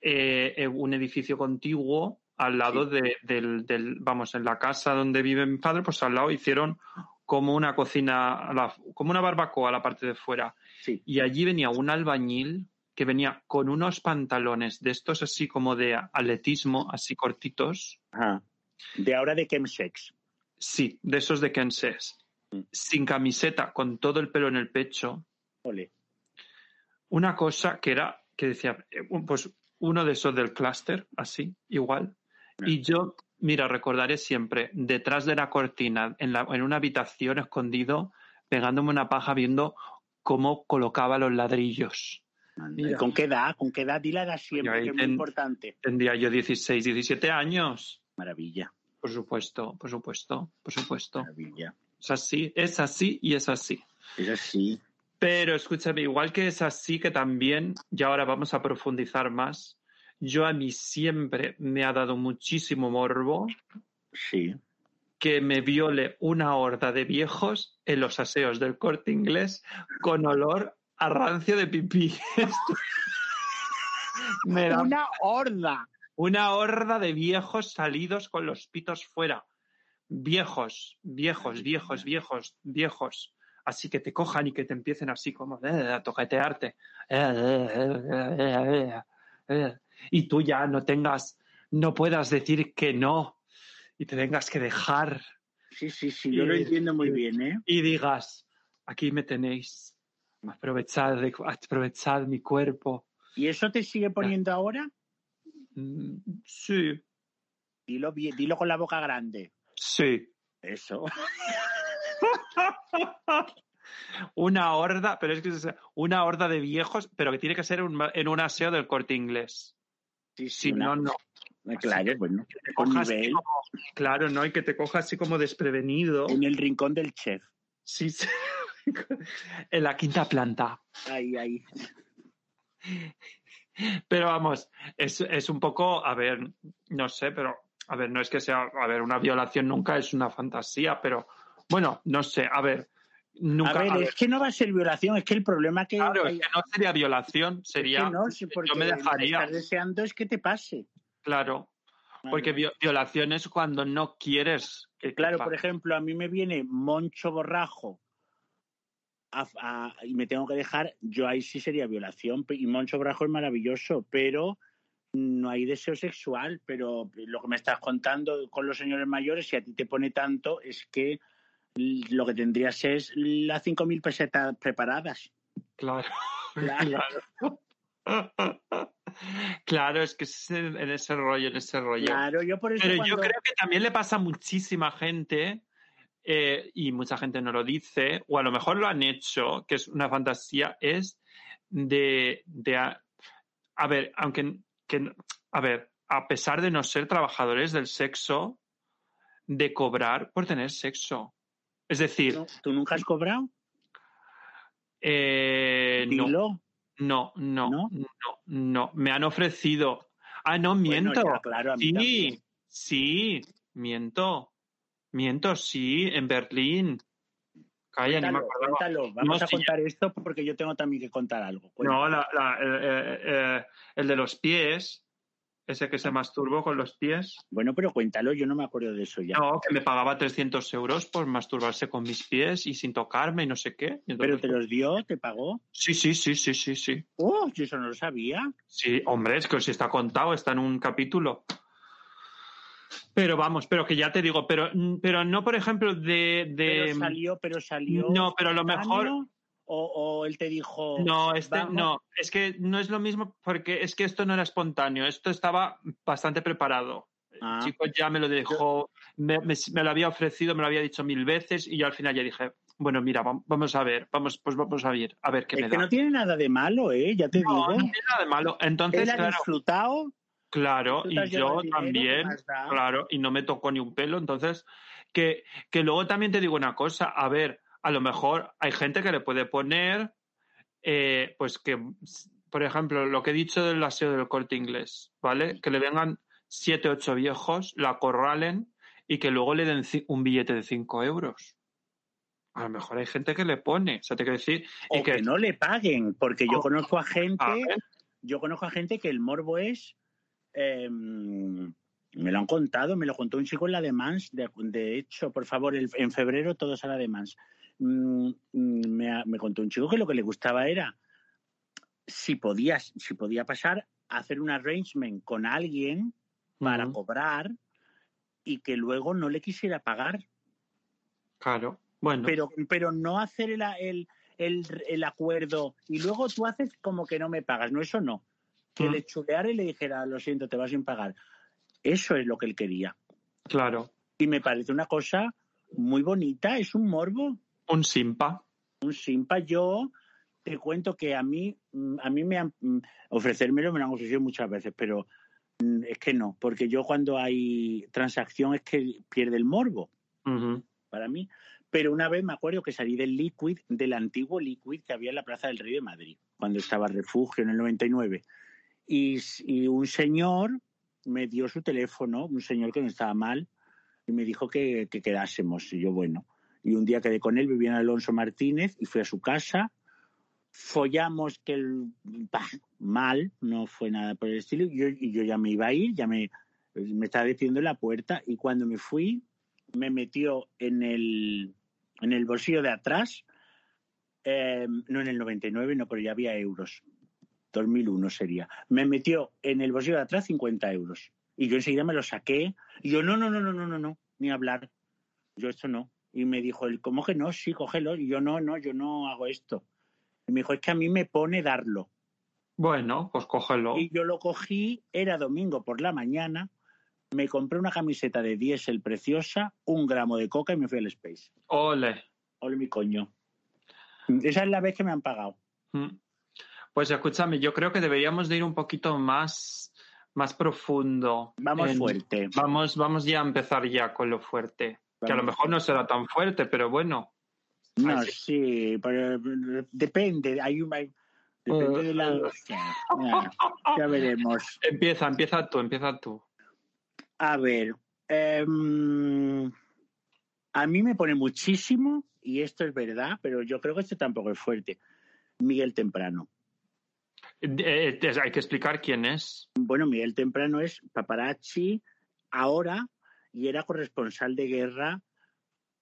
eh, en un edificio contiguo al lado de, del, del- vamos, en la casa donde vive mi padre, pues al lado hicieron como una cocina, como una barbacoa a la parte de fuera. Sí. Y allí venía un albañil que venía con unos pantalones de estos así como de atletismo, así cortitos, Ajá. De ahora de chemsex. Sí, de esos de Kenses. Mm. Sin camiseta, con todo el pelo en el pecho. Ole. Una cosa que era, que decía, eh, pues uno de esos del clúster, así, igual. Ah. Y yo mira, recordaré siempre, detrás de la cortina, en, la, en una habitación escondido, pegándome una paja viendo cómo colocaba los ladrillos. Mira. ¿Con qué edad? ¿Con qué edad? Di la edad siempre, que es muy ten- importante. Tendría yo 16, 17 años. Maravilla, Por supuesto, por supuesto, por supuesto. maravilla. Es así, es así y es así. Es así. Pero escúchame, igual que es así que también, y ahora vamos a profundizar más, yo a mí siempre me ha dado muchísimo morbo Sí. Que me viole una horda de viejos en los aseos del corte inglés con olor a rancio de pipí. Da Una horda. una horda de viejos salidos con los pitos fuera. Viejos, viejos, viejos, viejos, viejos. Así que te cojan y que te empiecen así como eh, a toquetearte. Eh, eh, eh, eh. Y tú ya no tengas, no puedas decir que no y te tengas que dejar Sí, sí, sí, yo lo Sí, entiendo muy sí. bien, ¿eh? y digas, aquí me tenéis, aprovechad, mi cuerpo. ¿Y eso te sigue poniendo ahora? Mm, Sí, Dilo, bien, dilo con la boca grande. sí. Eso. Una horda, pero es que es una horda de viejos, pero que tiene que ser un- en un aseo del corte inglés. Sí, Si una- no, no. Claro, bueno, Te cojas nivel. como- claro, ¿no? Y que te coja así como desprevenido. En el rincón del chef. Sí, sí. en la quinta planta. Ahí, ahí. Pero vamos, es, es un poco, a ver, no sé, pero, a ver, no es que sea, a ver, una violación nunca es una fantasía, pero, bueno, no sé, a ver, nunca. a ver, a ver, es que no va a ser violación, es que el problema que, claro, es que no sería violación, es sería, que no, sí, porque yo me lo que dejaría, estás deseando es que te pase. Claro, porque violación es cuando no quieres que Claro, por ejemplo, a mí me viene Moncho Borrajo a- a- y me tengo que dejar, yo ahí sí sería violación. Y Moncho Borrajo es maravilloso, pero no hay deseo sexual. Pero lo que me estás contando con los señores mayores, si a ti te pone tanto, es que lo que tendrías es las 5.000 pesetas preparadas. Claro. Claro. Claro. Claro, es que es en ese rollo, en ese rollo. Claro, yo por eso Pero cuando- yo creo que también le pasa a muchísima gente, eh, y mucha gente no lo dice, o a lo mejor lo han hecho, que es una fantasía, es de, de a, a ver, aunque, que, a ver, a pesar de no ser trabajadores del sexo, de cobrar por tener sexo. Es decir, ¿tú, nunca has cobrado? eh, Dilo. no, no, ¿No? no, no, me han ofrecido. Ah, no, Bueno, miento. ya, claro, a mí también. Sí, sí, miento. Miento, sí, en Berlín. Calla, ni me Cuéntalo, cuéntalo. Vamos No, a sí, contar esto porque yo tengo también que contar algo. Cuéntalo. No, la- la- eh, eh, eh, el de los pies, ese que se masturbó con los pies. Bueno, pero cuéntalo, yo no me acuerdo de eso ya. No, que me pagaba 300 euros por masturbarse con mis pies y sin tocarme y no sé qué. ¿Pero te los dio? ¿Te pagó? Sí, sí, sí, sí, sí, sí. ¡Oh! Yo eso no lo sabía. Sí, hombre, es que si está contado, está en un capítulo. Pero vamos, pero que ya te digo, pero, pero no, por ejemplo, de... de Pero salió, pero salió. no, pero lo mejor... O, o él te dijo. No, este, no, es que no es lo mismo porque es que esto no era espontáneo, esto estaba bastante preparado. Ah. El chico ya me lo dejó, me, me- me lo había ofrecido, me lo había dicho mil veces y yo al final ya dije, bueno, mira, vam- vamos a ver, vamos, pues vamos a ver, a ver qué Es me que da. no tiene nada de malo, ¿eh? Ya te No, digo. no tiene nada de malo. Entonces, él ha claro, disfrutado. claro, y yo dinero, también, claro, y no me tocó ni un pelo. Entonces, que, que luego también te digo una cosa, a ver, a lo mejor hay gente que le puede poner, eh, pues que, por ejemplo, lo que he dicho del aseo del corte inglés, ¿vale? Que le vengan siete, ocho viejos, la acorralen y que luego le den un billete de cinco euros. A lo mejor hay gente que le pone, o sea, te quiero decir, y O que, no le paguen, porque yo conozco a gente. a Yo conozco a gente que el morbo es. eh, me lo han contado, me lo contó un chico en la de Mans. De, de hecho, por favor, el- en febrero todos a la de Mans. Mm, mm, me, me contó un chico que lo que le gustaba era si podías, si podía pasar a hacer un arrangement con alguien para cobrar y que luego no le quisiera pagar. claro, bueno. Pero, pero no hacer el, el, el, el acuerdo y luego tú haces como que no me pagas. No, eso no. Que le chuleara y le dijera, lo siento, te vas sin pagar. Eso es lo que él quería. Claro. Y me parece una cosa muy bonita, es un morbo. Un simpa. Un simpa. Yo te cuento que a mí, mm, a mí me han mm, ofrecérmelo, me lo han ofrecido muchas veces, pero mm, es que no, porque yo cuando hay transacción es que pierde el morbo para mí. Pero una vez me acuerdo que salí del Liquid, del antiguo Liquid que había en la Plaza del Rey de Madrid, cuando estaba Refugio en el 99. Y, y un señor me dio su teléfono, un señor que no estaba mal, y me dijo que, que quedásemos. Y yo, bueno. Y un día quedé con él, vivía en Alonso Martínez, y fui a su casa. Follamos que el, bah, mal, no fue nada por el estilo. Y yo, y yo ya me iba a ir, ya me, me estaba despidiendo en la puerta. Y cuando me fui, me metió en el, en el bolsillo de atrás, eh, no en el 99, no, pero ya había euros. 2001 sería. Me metió en el bolsillo de atrás 50 euros. Y yo enseguida me lo saqué. Y yo, no, no, no, no, no, no, no, ni hablar. Yo esto no. Y me dijo él, ¿cómo que no? Sí, cógelo. Y yo, no, no, yo no hago esto. Y me dijo, es que a mí me pone darlo. Bueno, pues cógelo. Y yo lo cogí, era domingo por la mañana, me compré una camiseta de diésel preciosa, un gramo de coca y me fui al Space. Ole. Ole mi coño. Esa es la vez que me han pagado. Mm. Pues escúchame, yo creo que deberíamos de ir un poquito más, más profundo. Vamos en- fuerte. Vamos, vamos ya a empezar ya con lo fuerte. Que a lo mejor no será tan fuerte, pero bueno. No, Así. sí, pero depende. Hay un, hay- depende de la. Ya, ya veremos. Empieza, empieza tú, empieza tú. A ver. em, a mí me pone muchísimo, y esto es verdad, pero yo creo que esto tampoco es fuerte. Miguel Temprano. Eh, eh, hay que explicar quién es. Bueno, Miguel Temprano es paparazzi ahora y era corresponsal de guerra,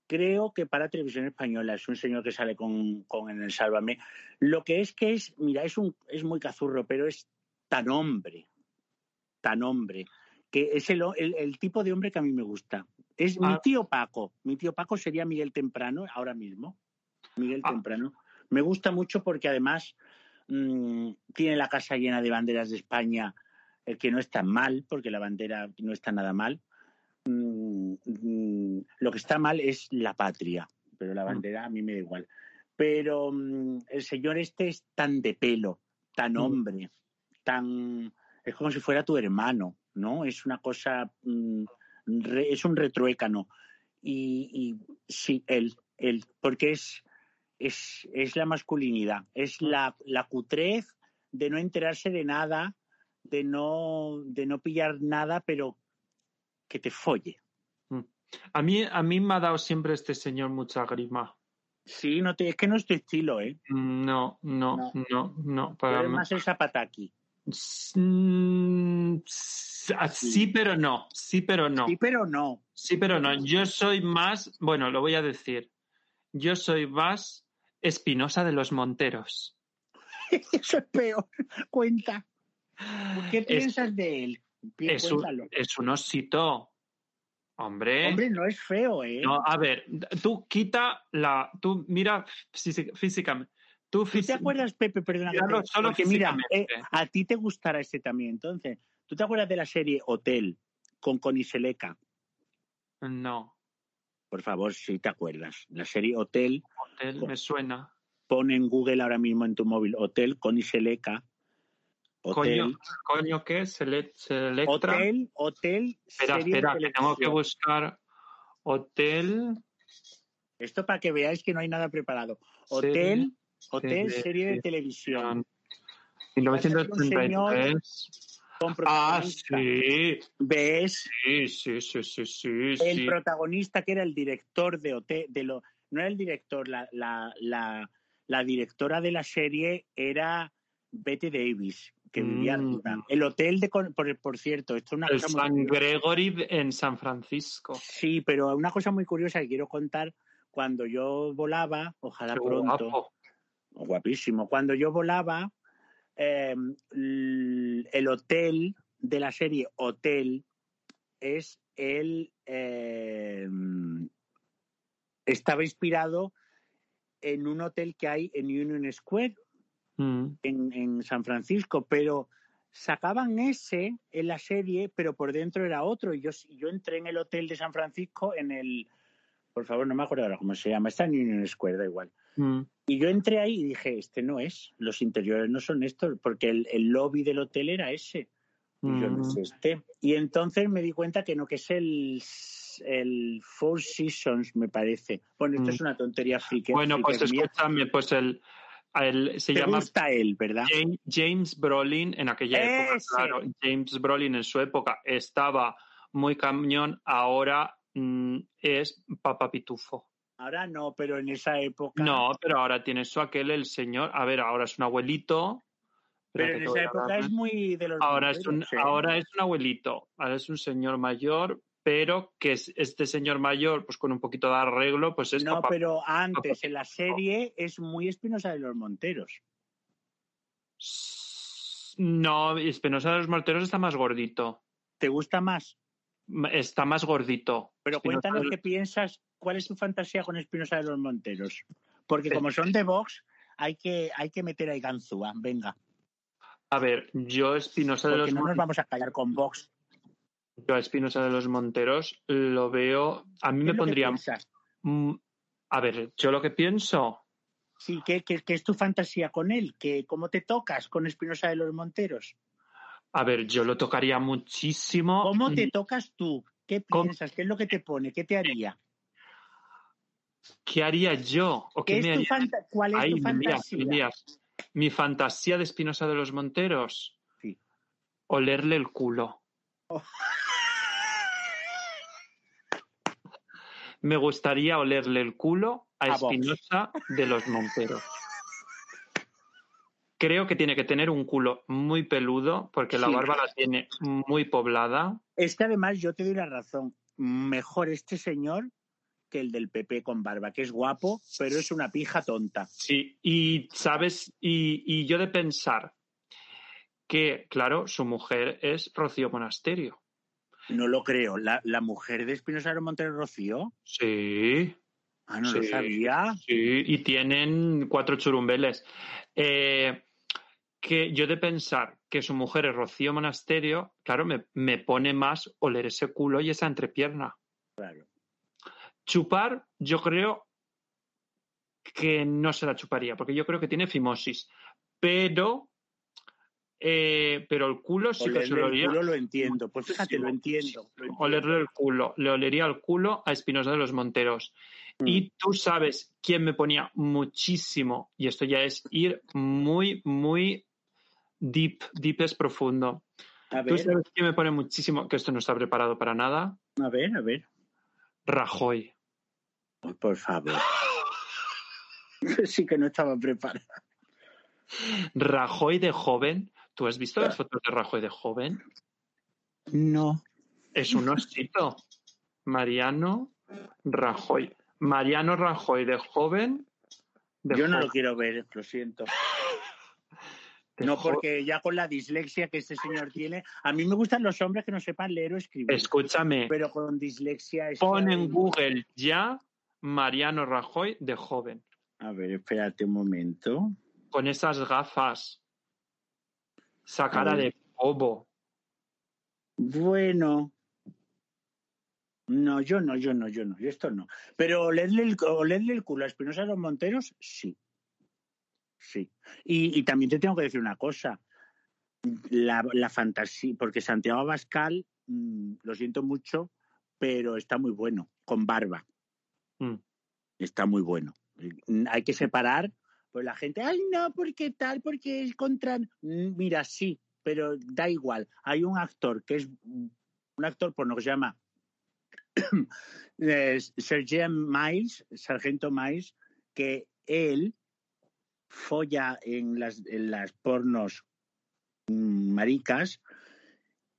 creo que para Televisión Española. Es un señor que sale con, con en el Sálvame. Lo que es que es, mira, es, un, es muy cazurro, pero es tan hombre, tan hombre, que es el, el- el tipo de hombre que a mí me gusta. Es mi Ah. tío Paco. Mi tío Paco sería Miguel Temprano ahora mismo. Miguel Ah. Temprano. Me gusta mucho porque además mm, tiene la casa llena de banderas de España, el que no está mal, porque la bandera no está nada mal. Mm, mm, lo que está mal es la patria, pero la bandera a mí me da igual. Pero mm, el señor este es tan de pelo, tan Mm. hombre, tan... Es como si fuera tu hermano, ¿no? Es una cosa... mm, re- es un retruécano. Y, y sí, él, él, porque es, es, es la masculinidad, es la, la cutrez de no enterarse de nada, de no, de no pillar nada, pero que te folle. A mí, a mí me ha dado siempre este señor mucha grima. Sí, no te, es que no es tu estilo, ¿eh? No, no, No. no, no. Pero Para es mí- más el zapataki. Mm, ah, Sí, pero no. Sí, pero no. Sí, pero no. Sí, pero no. Yo soy más, bueno, lo voy a decir. Yo soy más Espinosa de los Monteros. Eso es peor. Cuenta. ¿Qué Es- piensas de él? Es un, es un osito. Hombre. Hombre, no es feo, ¿eh? No, a ver, tú quita la. Tú mira físi- físicamente. Tú, ¿Tú te acuerdas, Pepe? Perdona que te- solo Porque mira, eh, a ti te gustará este también. Entonces, ¿tú te acuerdas de la serie Hotel con Connie Seleca? No, Por favor, si te acuerdas. La serie Hotel, hotel, me suena. pon en Google ahora mismo en tu móvil Hotel Connie Seleca. Hotel, Coño, coño, ¿qué? Sele- Selectra. Hotel, Hotel, Espera, espera, que tengo que buscar hotel. Esto para que veáis que no hay nada preparado. Hotel, Serie Hotel, serie de televisión. 1933. Con Ah, sí, ¿Ves? sí, sí, sí, sí, sí, El sí. protagonista que era el director de Hotel, de lo, no era el director, la, la, la, la directora de la serie era Betty Davis, que vivía Mm. El hotel de, por, por cierto, esto es una El cosa San muy Gregory en San Francisco. Sí, pero una cosa muy curiosa que quiero contar, cuando yo volaba, ojalá Qué pronto, guapo. guapísimo, cuando yo volaba, eh, l- el hotel de la serie Hotel es el... eh, estaba inspirado en un hotel que hay en Union Square, Mm. en, en San Francisco, pero sacaban ese en la serie, pero por dentro era otro. Y yo, yo entré en el hotel de San Francisco en el, por favor, no me acuerdo ahora cómo se llama, está en Union Square, da igual. Mm. Y yo entré ahí y dije, este no es, los interiores no son estos, porque el, el lobby del hotel era ese. Y yo no Mm. este. Y entonces me di cuenta que no, que es el, el Four Seasons, me parece. Bueno, esto Mm. es una tontería friki. Bueno, pues mía. escúchame, pues el, el- se Te llama gusta él, ¿verdad? James, James Brolin en aquella época, Ese. claro, James Brolin en su época estaba muy cañón, ahora mm, es Papa Pitufo. Ahora no, pero en esa época. No, pero ahora tiene su aquel, el señor, a ver, ahora es un abuelito. pero en esa época es muy de los. ahora es un, ¿eh? ahora es un abuelito, ahora es un señor mayor, pero que es este señor mayor, pues con un poquito de arreglo, pues es No, pero antes, en la serie, es muy Espinosa de los Monteros. No, Espinosa de los Morteros está más gordito. ¿Te gusta más? Está más gordito. Pero Espinosa cuéntanos de- qué piensas, cuál es tu fantasía con Espinosa de los Monteros. Porque como son de Vox, hay que, hay que meter ahí ganzúa. Venga, A ver, yo Espinosa de porque los no nos Monteros, vamos a callar con Vox. Yo a Espinosa de los Monteros lo veo, a mí ¿Qué me pondría, a ver, yo lo que pienso, Sí, ¿qué, qué, qué es tu fantasía con él? ¿Qué, ¿Cómo te tocas con Espinosa de los Monteros? a ver, yo lo tocaría muchísimo. ¿Cómo te tocas tú? ¿Qué ¿Cómo? piensas? ¿Qué es lo que te pone? ¿Qué te haría? ¿Qué haría yo? ¿O qué, ¿Qué es me haría? ¿Cuál es Ay, tu fantasía? Mi fantasía de Espinosa de los Monteros, Sí. olerle el culo. Oh. Me gustaría olerle el culo a. Espinosa de los Monteros. Creo que tiene que tener un culo muy peludo porque la barba la tiene muy poblada. Es que además yo te doy la razón. Mejor este señor que el del PP con barba, que es guapo, pero es una pija tonta. Sí, y sabes, y, y yo de pensar que, claro, su mujer es Rocío Monasterio. No lo creo. ¿La, la mujer de Espinosa Monteros Rocío? Sí, Ah, no lo sabía. sí, y tienen cuatro churumbeles. Eh, que yo de pensar que su mujer es Rocío Monasterio, claro, me, me pone más oler ese culo y esa entrepierna. Claro. Chupar, yo creo que no se la chuparía, porque yo creo que tiene fimosis. Pero, eh, pero el culo sí que se lo el olería. culo lo entiendo. Pues fíjate, lo entiendo. lo entiendo. Olerle el culo. Le olería el culo a Espinosa de los Monteros. Mm. Y tú sabes quién me ponía muchísimo, y esto ya es ir muy, muy deep, deep es profundo. A Tú sabes quién me pone muchísimo, que esto no está preparado para nada, a ver, a ver. Rajoy. Por favor. sí que no estaba preparado. Rajoy de joven. ¿Tú has visto las fotos de Rajoy de joven? No. Es un osito. Mariano Rajoy. Mariano Rajoy de joven. de Yo no lo quiero ver, lo siento. de No, porque ya con la dislexia que este señor tiene, a mí me gustan los hombres que no sepan leer o escribir. Escúchame, Pero con dislexia es pon en Google ya Mariano Rajoy de joven. A ver, espérate un momento. Con esas gafas. Esa A cara ver. de bobo. Bueno. No, yo no, yo no, yo no, yo esto no. Pero olerle el, el culo a Espinosa de los Monteros, sí. Sí. Y, y también te tengo que decir una cosa. La, la fantasía, porque Santiago Abascal, mm, lo siento mucho, pero está muy bueno, con barba. Mm. Está muy bueno. Mm, Hay que separar, pues la gente, ay, no, porque tal, porque es contra. Mm, Mira, sí, pero da igual. Hay un actor que es mm, un actor porno que se llama Sergeant Miles, Sargento Miles, que él folla en las, en las pornos mm, maricas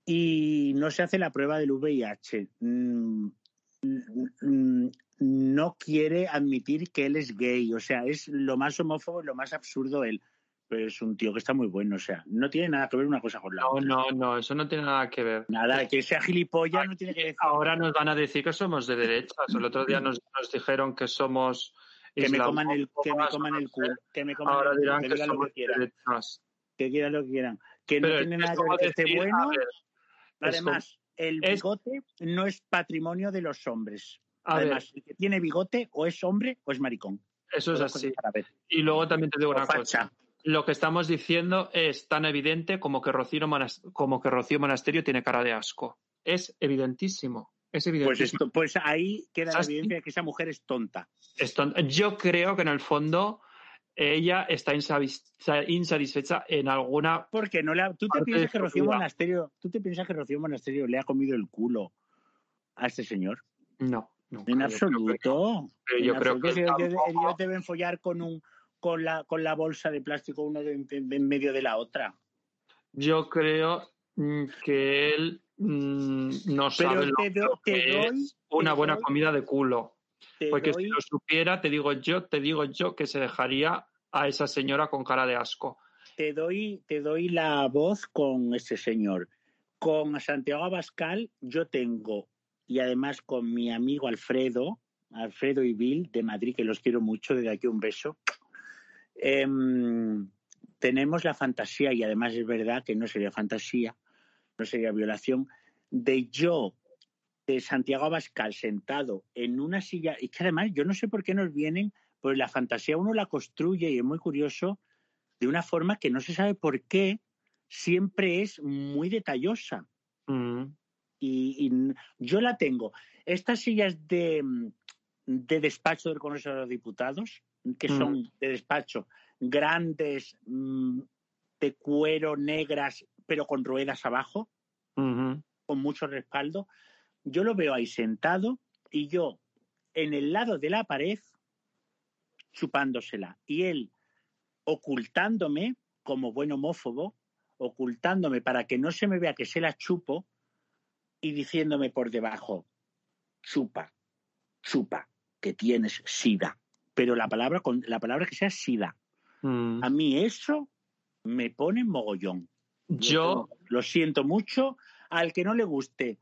y no se hace la prueba del VIH. No quiere admitir que él es gay, o sea, es lo más homófobo y lo más absurdo él. Pero es un tío que está muy bueno, o sea, no tiene nada que ver una cosa con la No, otra. no, no, eso no tiene nada que ver. Nada, que sea gilipollas no tiene que decir Ahora nos van a decir que somos de derechas. El otro día nos, nos dijeron que somos que me coman el, que me coman no el culo, que me coman Ahora el culo, dirán que lo que quieran. derechas. que quieran lo que quieran. Que no tiene nada que ver que esté bueno. ver, Además, el es- bigote no es patrimonio de los hombres. A ver, Además, el que tiene bigote o es hombre o es maricón. eso es así. Y luego también te digo O una facha. cosa. Lo que estamos diciendo es tan evidente como que Rocío, como que Rocío Monasterio tiene cara de asco. Es evidentísimo. Es Pues, esto, pues ahí queda la evidencia de que esa mujer es tonta. Yo creo que en el fondo ella está insatisfecha en alguna. Porque no tú te piensas que Rocío. Monasterio, tú te piensas que Rocío Monasterio le ha comido el culo a este señor. No, no. En absoluto. yo En creo que. Ellos, ellos deben follar con un con la con la bolsa de plástico uno de, de- de en medio de la otra. Yo creo mm, que él mm, no sabe lo, te do- lo que doy- es una buena doy- comida de culo. Porque doy- si lo supiera, te digo yo, te digo yo que se dejaría a esa señora con cara de asco. te doy, te doy la voz con ese señor. Con Santiago Abascal yo tengo, y además con mi amigo Alfredo, Alfredo y Bill de Madrid, que los quiero mucho, desde aquí un beso, em, tenemos la fantasía, y además es verdad que no sería fantasía, no sería violación, de yo, de Santiago Abascal, sentado en una silla, y que además yo no sé por qué nos vienen, pues la fantasía uno la construye y es muy curioso de una forma que no se sabe por qué siempre es muy detallosa. Mm, Y, y yo la tengo. Estas sillas de, de despacho del Congreso de los Diputados, que Mm. son de despacho, grandes, mm, de cuero, negras, pero con ruedas abajo, con mucho respaldo, yo lo veo ahí sentado y yo en el lado de la pared chupándosela y él ocultándome como buen homófobo, ocultándome para que no se me vea que se la chupo y diciéndome por debajo, chupa, chupa, que tienes sida. Pero la palabra, con, la palabra que sea sida. Mm. A mí eso me pone mogollón. Yo, lo siento mucho. Al que no le guste,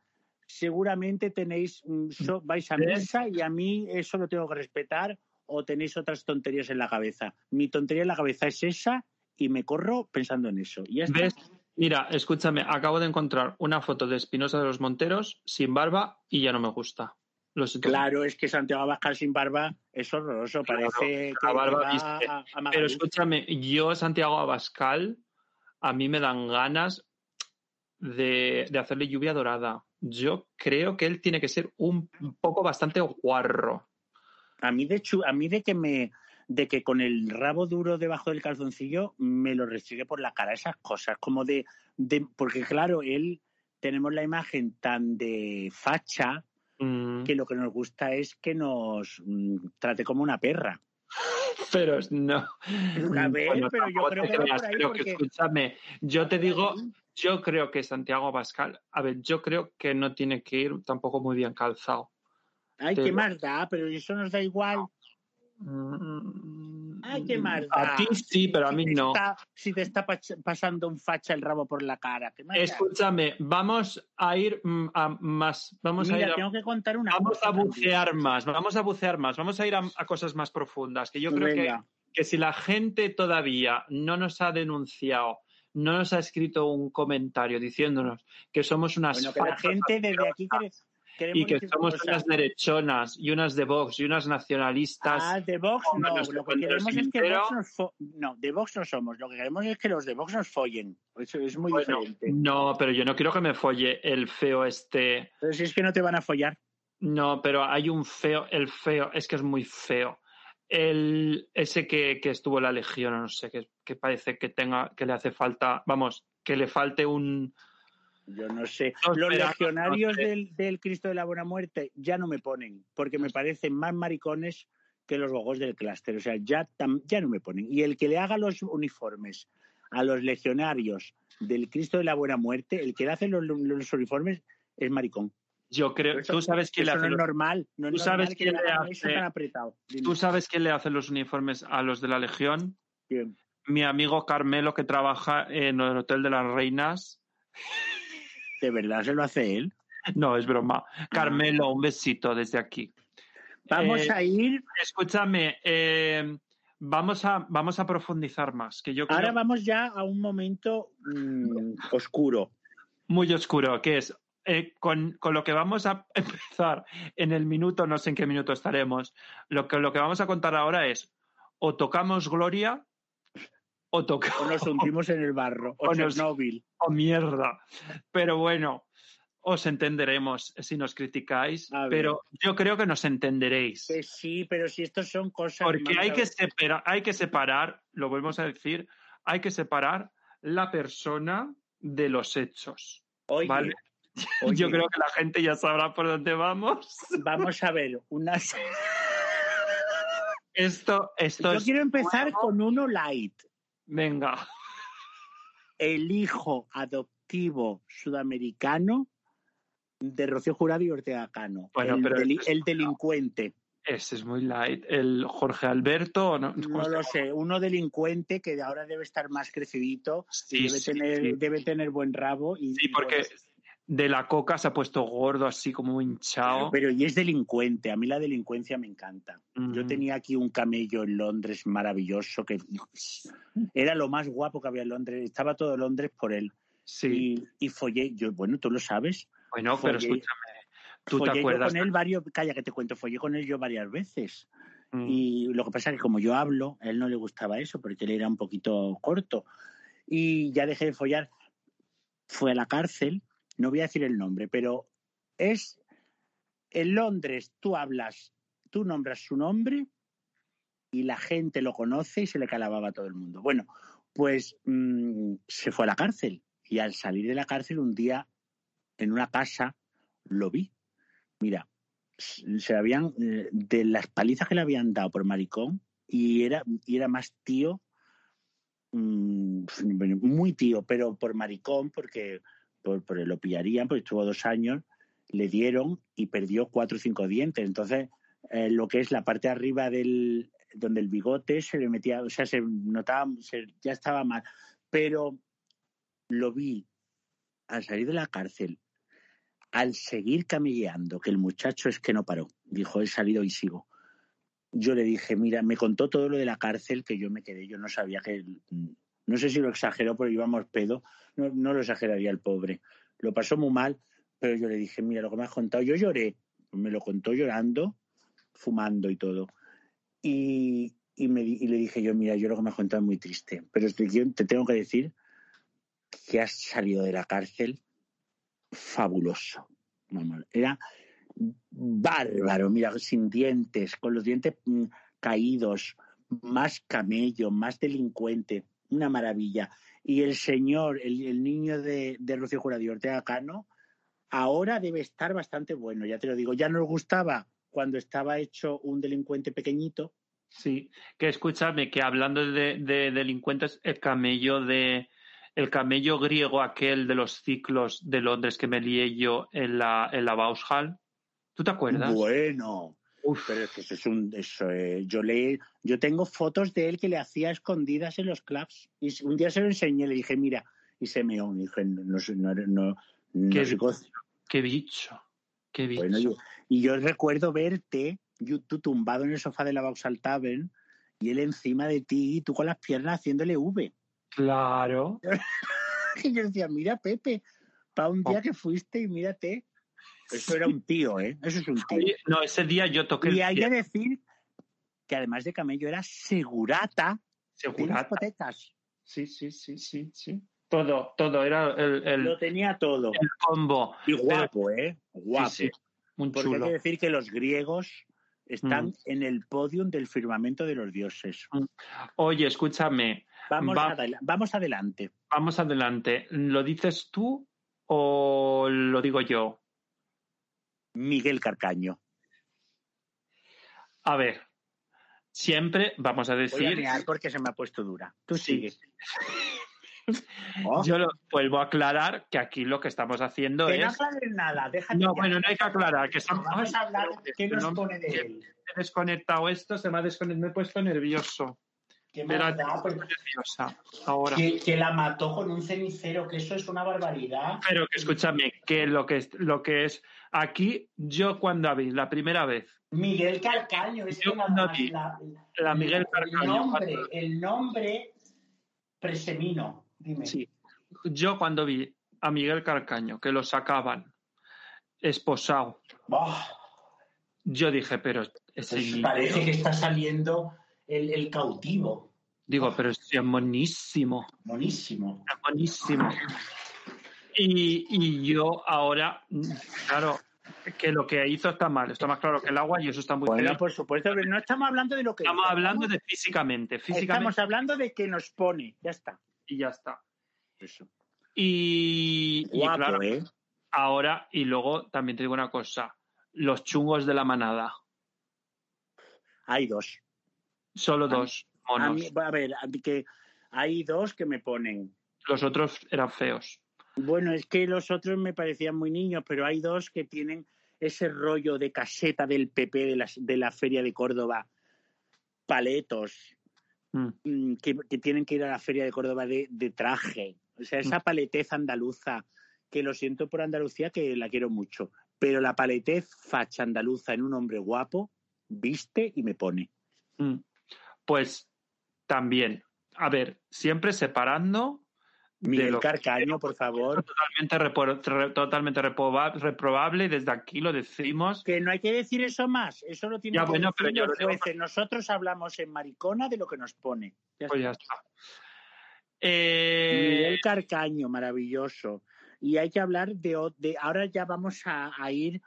seguramente tenéis, mm, so- vais a misa y a mí eso lo tengo que respetar o tenéis otras tonterías en la cabeza. Mi tontería en la cabeza es esa y me corro pensando en eso. Y ya está. ¿ves? Mira, escúchame, acabo de encontrar una foto de Espinosa de los Monteros sin barba y ya no me gusta. Lo. Claro, es que Santiago Abascal sin barba es horroroso. Claro, Parece la que barba va viste. a, a Pero escúchame, yo, Santiago Abascal, a mí me dan ganas de, de hacerle lluvia dorada. Yo creo que él tiene que ser un poco bastante guarro. A mí de hecho, a mí de que me de que con el rabo duro debajo del calzoncillo me lo restringe por la cara esas cosas, como de, de porque claro, él tenemos la imagen tan de facha Mm, que lo que nos gusta es que nos mm, trate como una perra. Pero no. A ver, pero yo creo que creas, escúchame, yo te digo, yo creo que Santiago Abascal, a ver, yo creo que no tiene que ir tampoco muy bien calzado. Ay, qué más da, pero eso nos da igual. Mm, Ay, qué más A da. ti sí, pero a mí no. está- si te está pasando un facha el rabo por la cara. Escúchame, vamos a ir mm, a más, vamos a ir Mira, a, tengo que contar una vamos cosa a también. bucear más, vamos a bucear más, vamos a ir a, a cosas más profundas, que yo creo que, que si la gente todavía no nos ha denunciado, no nos ha escrito un comentario diciéndonos que somos unas Bueno, que la gente desde aquí queremos y que somos unas derechonas y unas de Vox y unas nacionalistas. Ah, de Vox no. Lo que queremos es que Vox nos No, de Vox no somos. Lo que queremos es que los de Vox nos follen. Eso es muy Bueno, diferente. no, pero yo no quiero que me folle el feo este. Pero si es que no te van a follar. No, pero hay un feo, el feo, es que es muy feo. El, ese que, que estuvo en la Legión, no sé, que, que parece que tenga, que le hace falta, vamos, que le falte un. Yo no sé. No, los espera, legionarios no sé. del, del Cristo de la Buena Muerte ya no me ponen, porque me parecen más maricones que los bogos del clúster. O sea, ya, tam- ya no me ponen. Y el que le haga los uniformes a los legionarios del Cristo de la Buena Muerte, el que le hace los, los uniformes es maricón. Yo creo, Eso- tú sabes quién le hace no es normal. No es tú sabes normal que quién le hace- tan apretado. Dime. tú sabes quién le hace los uniformes a los de la Legión. ¿Quién? Mi amigo Carmelo que trabaja en el Hotel de las Reinas. ¿De verdad se lo hace él? No, es broma. Carmelo, un besito desde aquí. Vamos Eh, a ir. Escúchame, eh, vamos a, vamos a profundizar más. Que yo creo Ahora vamos ya a un momento mm, oscuro. muy oscuro, que es eh, con, con lo que vamos a empezar en el minuto, no sé en qué minuto estaremos, lo que, lo que vamos a contar ahora es o tocamos Gloria o O tocamos nos hundimos en el barro. O, O nos- Chernobyl. o mierda. Pero bueno, os entenderemos si nos criticáis, pero yo creo que nos entenderéis. Que sí, pero si estos son cosas. Porque hay que, separar, hay que separar, lo volvemos a decir, hay que separar la persona de los hechos. Oye, Vale. oye, Yo creo que la gente ya sabrá por dónde vamos. Vamos a ver, unas. Esto, esto Yo es. quiero empezar con uno light. Venga. El hijo adoptivo sudamericano de Rocío Jurado y Ortega Cano. Bueno, el, pero deli- esto es- el delincuente. Ese es muy light. El Jorge Alberto, ¿o ¿no? ¿Cómo No lo sé, uno delincuente que ahora debe estar más crecidito, Sí, debe, sí, tener, sí. debe tener buen rabo. Y, Sí, porque bueno, de la coca se ha puesto gordo, así como hinchado. Pero y es delincuente, a mí la delincuencia me encanta. Yo tenía aquí un camello en Londres maravilloso que era lo más guapo que había en Londres, estaba todo Londres por él. Sí, Y, y follé, yo, bueno, tú lo sabes, bueno, pero follé- escúchame. ¿Tú te follé yo acuerdas? con él varios, calla que te cuento, follé con él yo varias veces. Mm. Y lo que pasa es que como yo hablo, a él no le gustaba eso porque él era un poquito corto. Y ya dejé de follar. Fue a la cárcel, no voy a decir el nombre, pero es en Londres tú hablas, tú nombras su nombre y la gente lo conoce y se le calababa a todo el mundo. Bueno, pues mm, se fue a la cárcel y al salir de la cárcel un día en una casa lo vi. Mira, se habían eh, de las palizas que le habían dado por maricón y era y era más tío mm, muy tío pero por maricón porque por, por lo pillarían porque estuvo dos años le dieron y perdió cuatro o cinco dientes entonces eh, lo que es la parte arriba del donde el bigote se le metía o sea se notaba ya estaba mal pero lo vi al salir de la cárcel al seguir camilleando, que el muchacho es que no paró, dijo, he salido y sigo. Yo le dije, mira, me contó todo lo de la cárcel que yo me quedé, yo no sabía que, no sé si lo exageró, pero íbamos pedo, no, lo exageraría el pobre. Lo pasó muy mal, pero yo le dije, mira, lo que me has contado, yo lloré, me lo contó llorando, fumando y todo. Y, y, me, y le dije yo, mira, yo lo que me has contado es muy triste, pero te, te tengo que decir que has salido de la cárcel fabuloso. Era bárbaro, mira, sin dientes, con los dientes mm, caídos, más camello, más delincuente, una maravilla. Y el señor, el, el niño de, de Rocío Jurado y Ortega Cano, ahora debe estar bastante bueno, ya te lo digo. Ya nos gustaba cuando estaba hecho un delincuente pequeñito, Sí, que escúchame, que hablando de, de delincuentes, el camello de el camello griego aquel de los ciclos de Londres que me lié yo en la, en la Vauxhall. ¿Tú te acuerdas? Bueno, Uf, pero es que eso es un, eso, eh, yo le, yo tengo fotos de él que le hacía escondidas en los clubs y un día se lo enseñé, le dije mira y se me dije no, no, no, no Qué qué bicho, qué bicho. bueno, yo- y yo recuerdo verte, yo- tú tumbado en el sofá de la Vauxhall Tavern y él encima de ti y tú con las piernas haciéndole V. Claro. Y yo decía, mira Pepe, para un Oh. día que fuiste y mírate. Eso era un tío, ¿eh? Eso es un tío. No, ese día yo toqué Y el hay que decir que además de camello era segurata de segurata. discotecas. Sí, sí, sí, sí, sí. Todo, todo, era el, el, Lo tenía todo. el combo. Y guapo, ¿eh? Guapo. Sí, sí, un Porque hay que decir que los griegos están Mm. en el podium del firmamento de los dioses. Oye, escúchame, Vamos, Va- adela- vamos adelante. vamos adelante. ¿Lo dices tú o lo digo yo? Miguel Carcaño. A ver, siempre vamos a Voy a decir, mear porque se me ha puesto dura. Tú Sí. sigue. Oh, yo lo vuelvo a aclarar que aquí lo que estamos haciendo que no es... aclares nada, déjate No, ya. bueno, no hay que aclarar, que estamos... Vamos a hablar de qué nos no, pone de él. he desconectado esto, se me ha desconectado, me he puesto nervioso. ¿Qué Pero más da? Pues, ahora. que, que la mató con un cenicero, que eso es una barbaridad. Pero que escúchame, que lo que es, lo que es aquí, yo cuando vi la primera vez, Miguel Carcaño, es Yo que la, cuando vi la- la Miguel el Carcaño, nombre, cuando- el nombre presemino, dime. sí, yo cuando vi a Miguel Carcaño que lo sacaban esposado, yo dije, pero ese pues parece que está saliendo el, el cautivo. digo, pero es monísimo, Buenísimo. es monísimo. Y, y yo ahora, claro, que lo que hizo está mal, está más claro que el agua y eso está muy Bueno, por supuesto, pero no estamos hablando de lo que Estamos hizo, hablando de físicamente, Estamos físicamente hablando de que nos pone, ya está. y ya está. Eso. Y, claro, ¿eh? ahora, y luego también te digo una cosa, los chungos de la manada, Hay dos. Solo dos A, monos, mí- a ver, que hay dos que me ponen. los otros eran feos. Bueno, es que los otros me parecían muy niños, pero hay dos que tienen ese rollo de caseta del PP de la, de la Feria de Córdoba, paletos, Mm. mm, que, que tienen que ir a la Feria de Córdoba de, de traje. O sea, esa paletez andaluza, que lo siento por Andalucía, que la quiero mucho, pero la paletez facha andaluza en un hombre guapo, viste y me pone. Mm. Pues también, a ver, siempre separando Miguel Carcaño, por favor. totalmente, reproba- reprobable desde aquí lo decimos. Que no hay que decir eso más, eso lo tienen Ya, que bueno, decir pero yo digo jueces. Nosotros hablamos en maricona de lo que nos pone. Ya Pues está. ya está. Eh, Miguel Carcaño, maravilloso. Y hay que hablar de, ahora ya vamos a, a ir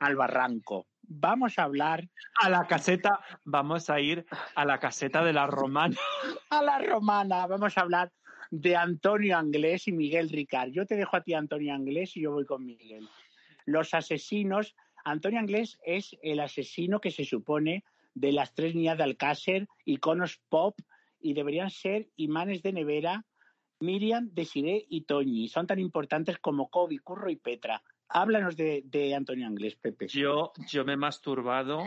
al barranco. Vamos a hablar a la caseta, vamos a ir a la caseta de la romana. a la romana, vamos a hablar de Antonio Anglés y Miguel Ricard. Yo te dejo a ti Antonio Anglés y yo voy con Miguel. Los asesinos, Antonio Anglés es el asesino que se supone de las tres niñas de Alcácer, iconos pop, y deberían ser imanes de nevera, Miriam, Desiree y Toñi. Son tan importantes como Kobe, Curro y Petra. Háblanos de, de Antonio Anglés, Pepe. Yo, yo me he masturbado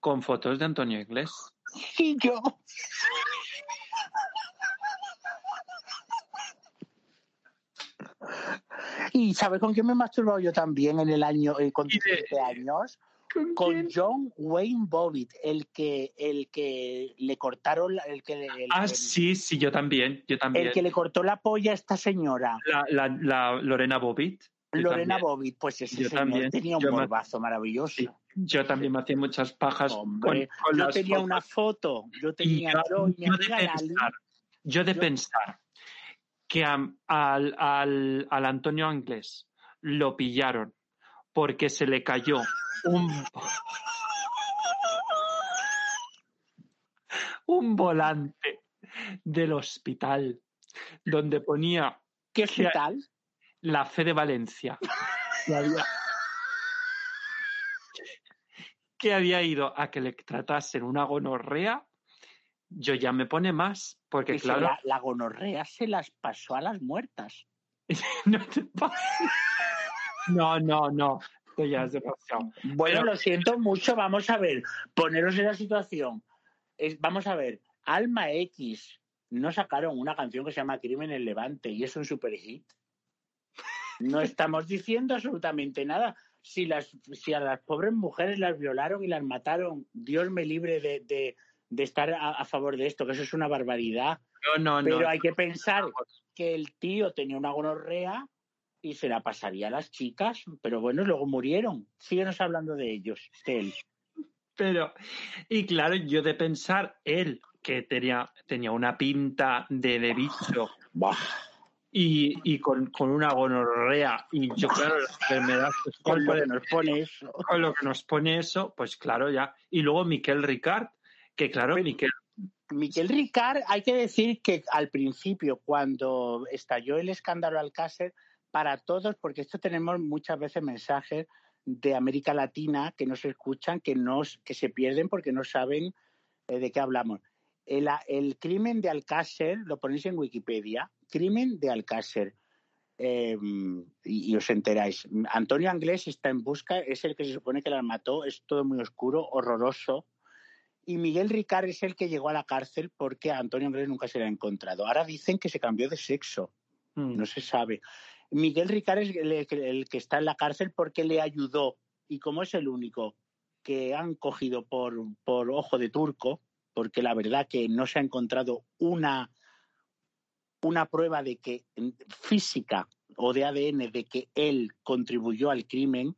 con fotos de Antonio Inglés. Y yo. ¿Y sabes con quién me he masturbado yo también en el año, eh, con ¿Y de- 17 años? Con John Wayne Bobbitt, el que, el que le cortaron, la- el que, le- el, Ah, el- sí, sí, yo también, yo también. el que le cortó la polla a esta señora, La, la, la Lorena Bobbitt. Lorena. Bobbitt, pues ese Yo señor también. tenía un morbazo maravilloso. Sí, yo también me hacía muchas pajas Hombre, con, con yo las tenía fotos. una foto, yo tenía yo, de pensar, yo de pensar que a- al, al, al Antonio Anglés lo pillaron porque se le cayó un, un volante del hospital donde ponía ¿qué hospital? La fe de Valencia que había, que había ido a que le tratasen una gonorrea, yo ya me pone más, porque Que se claro, la, la gonorrea se las pasó a las muertas. no te No, no, no, esto ya es demasiado. Bueno, Pero- lo siento mucho, vamos a ver, poneros en la situación. Es- vamos a ver, Alma X no sacaron una canción que se llama Crimen en Levante y es un super hit. No estamos diciendo absolutamente nada. Si, las, si a las pobres mujeres las violaron y las mataron, Dios me libre de, de- de estar a, a favor de esto, que eso es una barbaridad. No, no, no. Pero hay que pensar que el tío tenía una gonorrea y se la pasaría a las chicas, pero bueno, luego murieron. Síguenos hablando de ellos, de él. Pero, y claro, yo de pensar, él, que tenía, tenía una pinta de, de bicho. Y, y con, con una gonorrea, y yo, claro, la enfermedad, pues, Con lo con, que nos pone eso. con lo que nos pone eso, pues claro, ya. Y luego Miquel Ricard, que claro, Pero- Miquel, Miquel Ricard, hay que decir que al principio, cuando estalló el escándalo Alcácer, para todos, porque esto tenemos muchas veces mensajes de América Latina que nos escuchan, que, nos, que se pierden porque no saben eh, de qué hablamos. El, el crimen de Alcácer, lo ponéis en Wikipedia, crimen de Alcácer, eh, y, y os enteráis. Antonio Anglés está en busca, es el que se supone que la mató, es todo muy oscuro, horroroso, Y Miguel Ricard es el que llegó a la cárcel porque a Antonio Anglés nunca se le ha encontrado. Ahora dicen que se cambió de sexo. Mm. No se sabe. Miguel Ricard es el, el que está en la cárcel porque le ayudó. Y como es el único que han cogido por, por ojo de turco, porque la verdad que no se ha encontrado una, una prueba de que física o de ADN de que él contribuyó al crimen,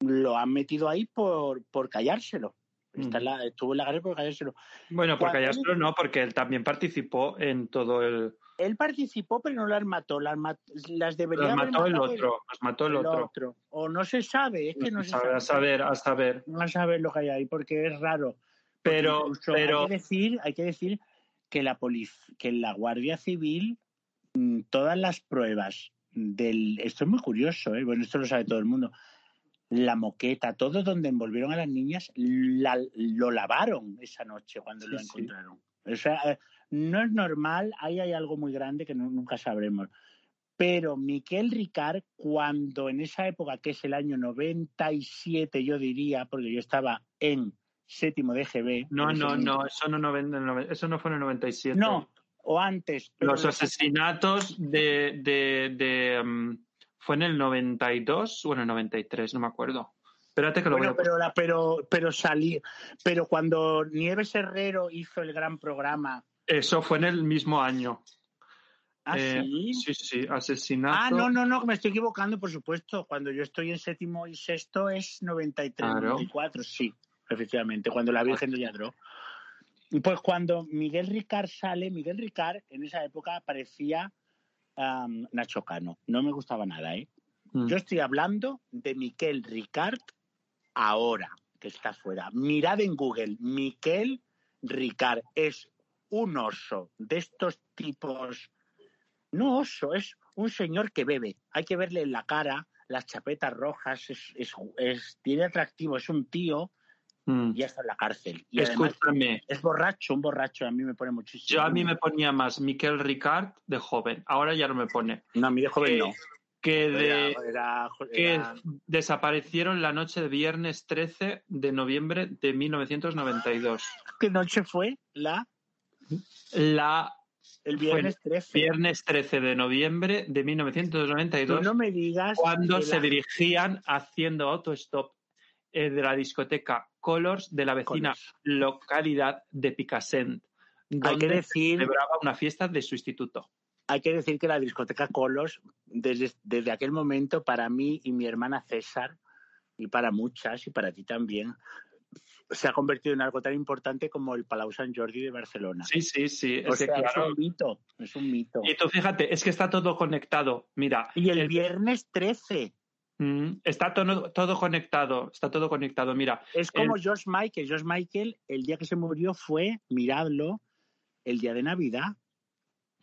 lo han metido ahí por, por callárselo. Está en la- estuvo en la cárcel por callárselo. Bueno, por Cuando- callárselo no, porque él también participó en todo el... Él participó, pero no las mató. Las, las debería Los haber mató el matado otro, los mató el otro. O no se sabe, es que no a se sabe. a saber, a saber. No saber lo que hay ahí, porque es raro. Pero, incluso pero hay que decir, hay que decir que la que la Guardia Civil, mm, todas las pruebas del, esto es muy curioso, ¿eh? bueno, esto lo sabe todo el mundo. La moqueta, todo donde envolvieron a las niñas, la- lo lavaron esa noche cuando Sí, lo sí. encontraron. O sea, no es normal, ahí hay algo muy grande que no- nunca sabremos. Pero Miquel Ricard, cuando en esa época, que es el año 97, yo diría, porque yo estaba en séptimo de GB. no, no, momento. no, eso no, eso no fue en el 97. No, o antes. Los asesinatos de, de, de, mm, fue en el 92 o en el 93, no me acuerdo. Espérate que lo Bueno, voy a pero, la, pero, pero salí. Pero cuando Nieves Herrero hizo el gran programa. Eso fue en el mismo año. ¿Ah, Eh, sí? Sí, sí, asesinato. Ah, no, no, no, me estoy equivocando, por supuesto. Cuando yo estoy en séptimo y sexto es 93, Claro. 94, sí, efectivamente, cuando la Virgen de Lladró. Pues cuando Miguel Ricard sale, Miguel Ricard en esa época parecía Nacho Cano. No me gustaba nada, ¿eh? Mm. Yo estoy hablando de Miquel Ricard ahora, que está fuera. Mirad en Google, Miquel Ricard es un oso de estos tipos. No oso, es un señor que bebe. Hay que verle en la cara, las chapetas rojas, es, es- es- tiene atractivo, es un tío Mm. ya está en la cárcel. Y además Escúchame, es borracho, un borracho, a mí me pone muchísimo. yo a mí me ponía más Miquel Ricard de joven, ahora ya no me pone. No, a mí de joven no. Que, de, Era- era- que desaparecieron la noche de viernes 13 de noviembre de 1992. ¿Qué noche fue? La, La el viernes 13. viernes 13 de noviembre de Tú 1992, no me digas. cuando se dirigían haciendo autostop eh, de la discoteca Colors de la vecina Colors. localidad de Picassent, Hay donde que decir, celebraba una fiesta de su instituto. hay que decir que la discoteca Colos, desde, desde aquel momento, para mí y mi hermana César, y para muchas, y para ti también, se ha convertido en algo tan importante como el Palau Sant Jordi de Barcelona. Sí, sí, sí. o es que, un mito, es un mito. y tú fíjate, es que está todo conectado. Mira, Y el el- viernes 13, mm, está todo, todo conectado, está todo conectado. Mira, es como Josh Michael. Josh Michael, el día que se murió fue, miradlo, el día de Navidad.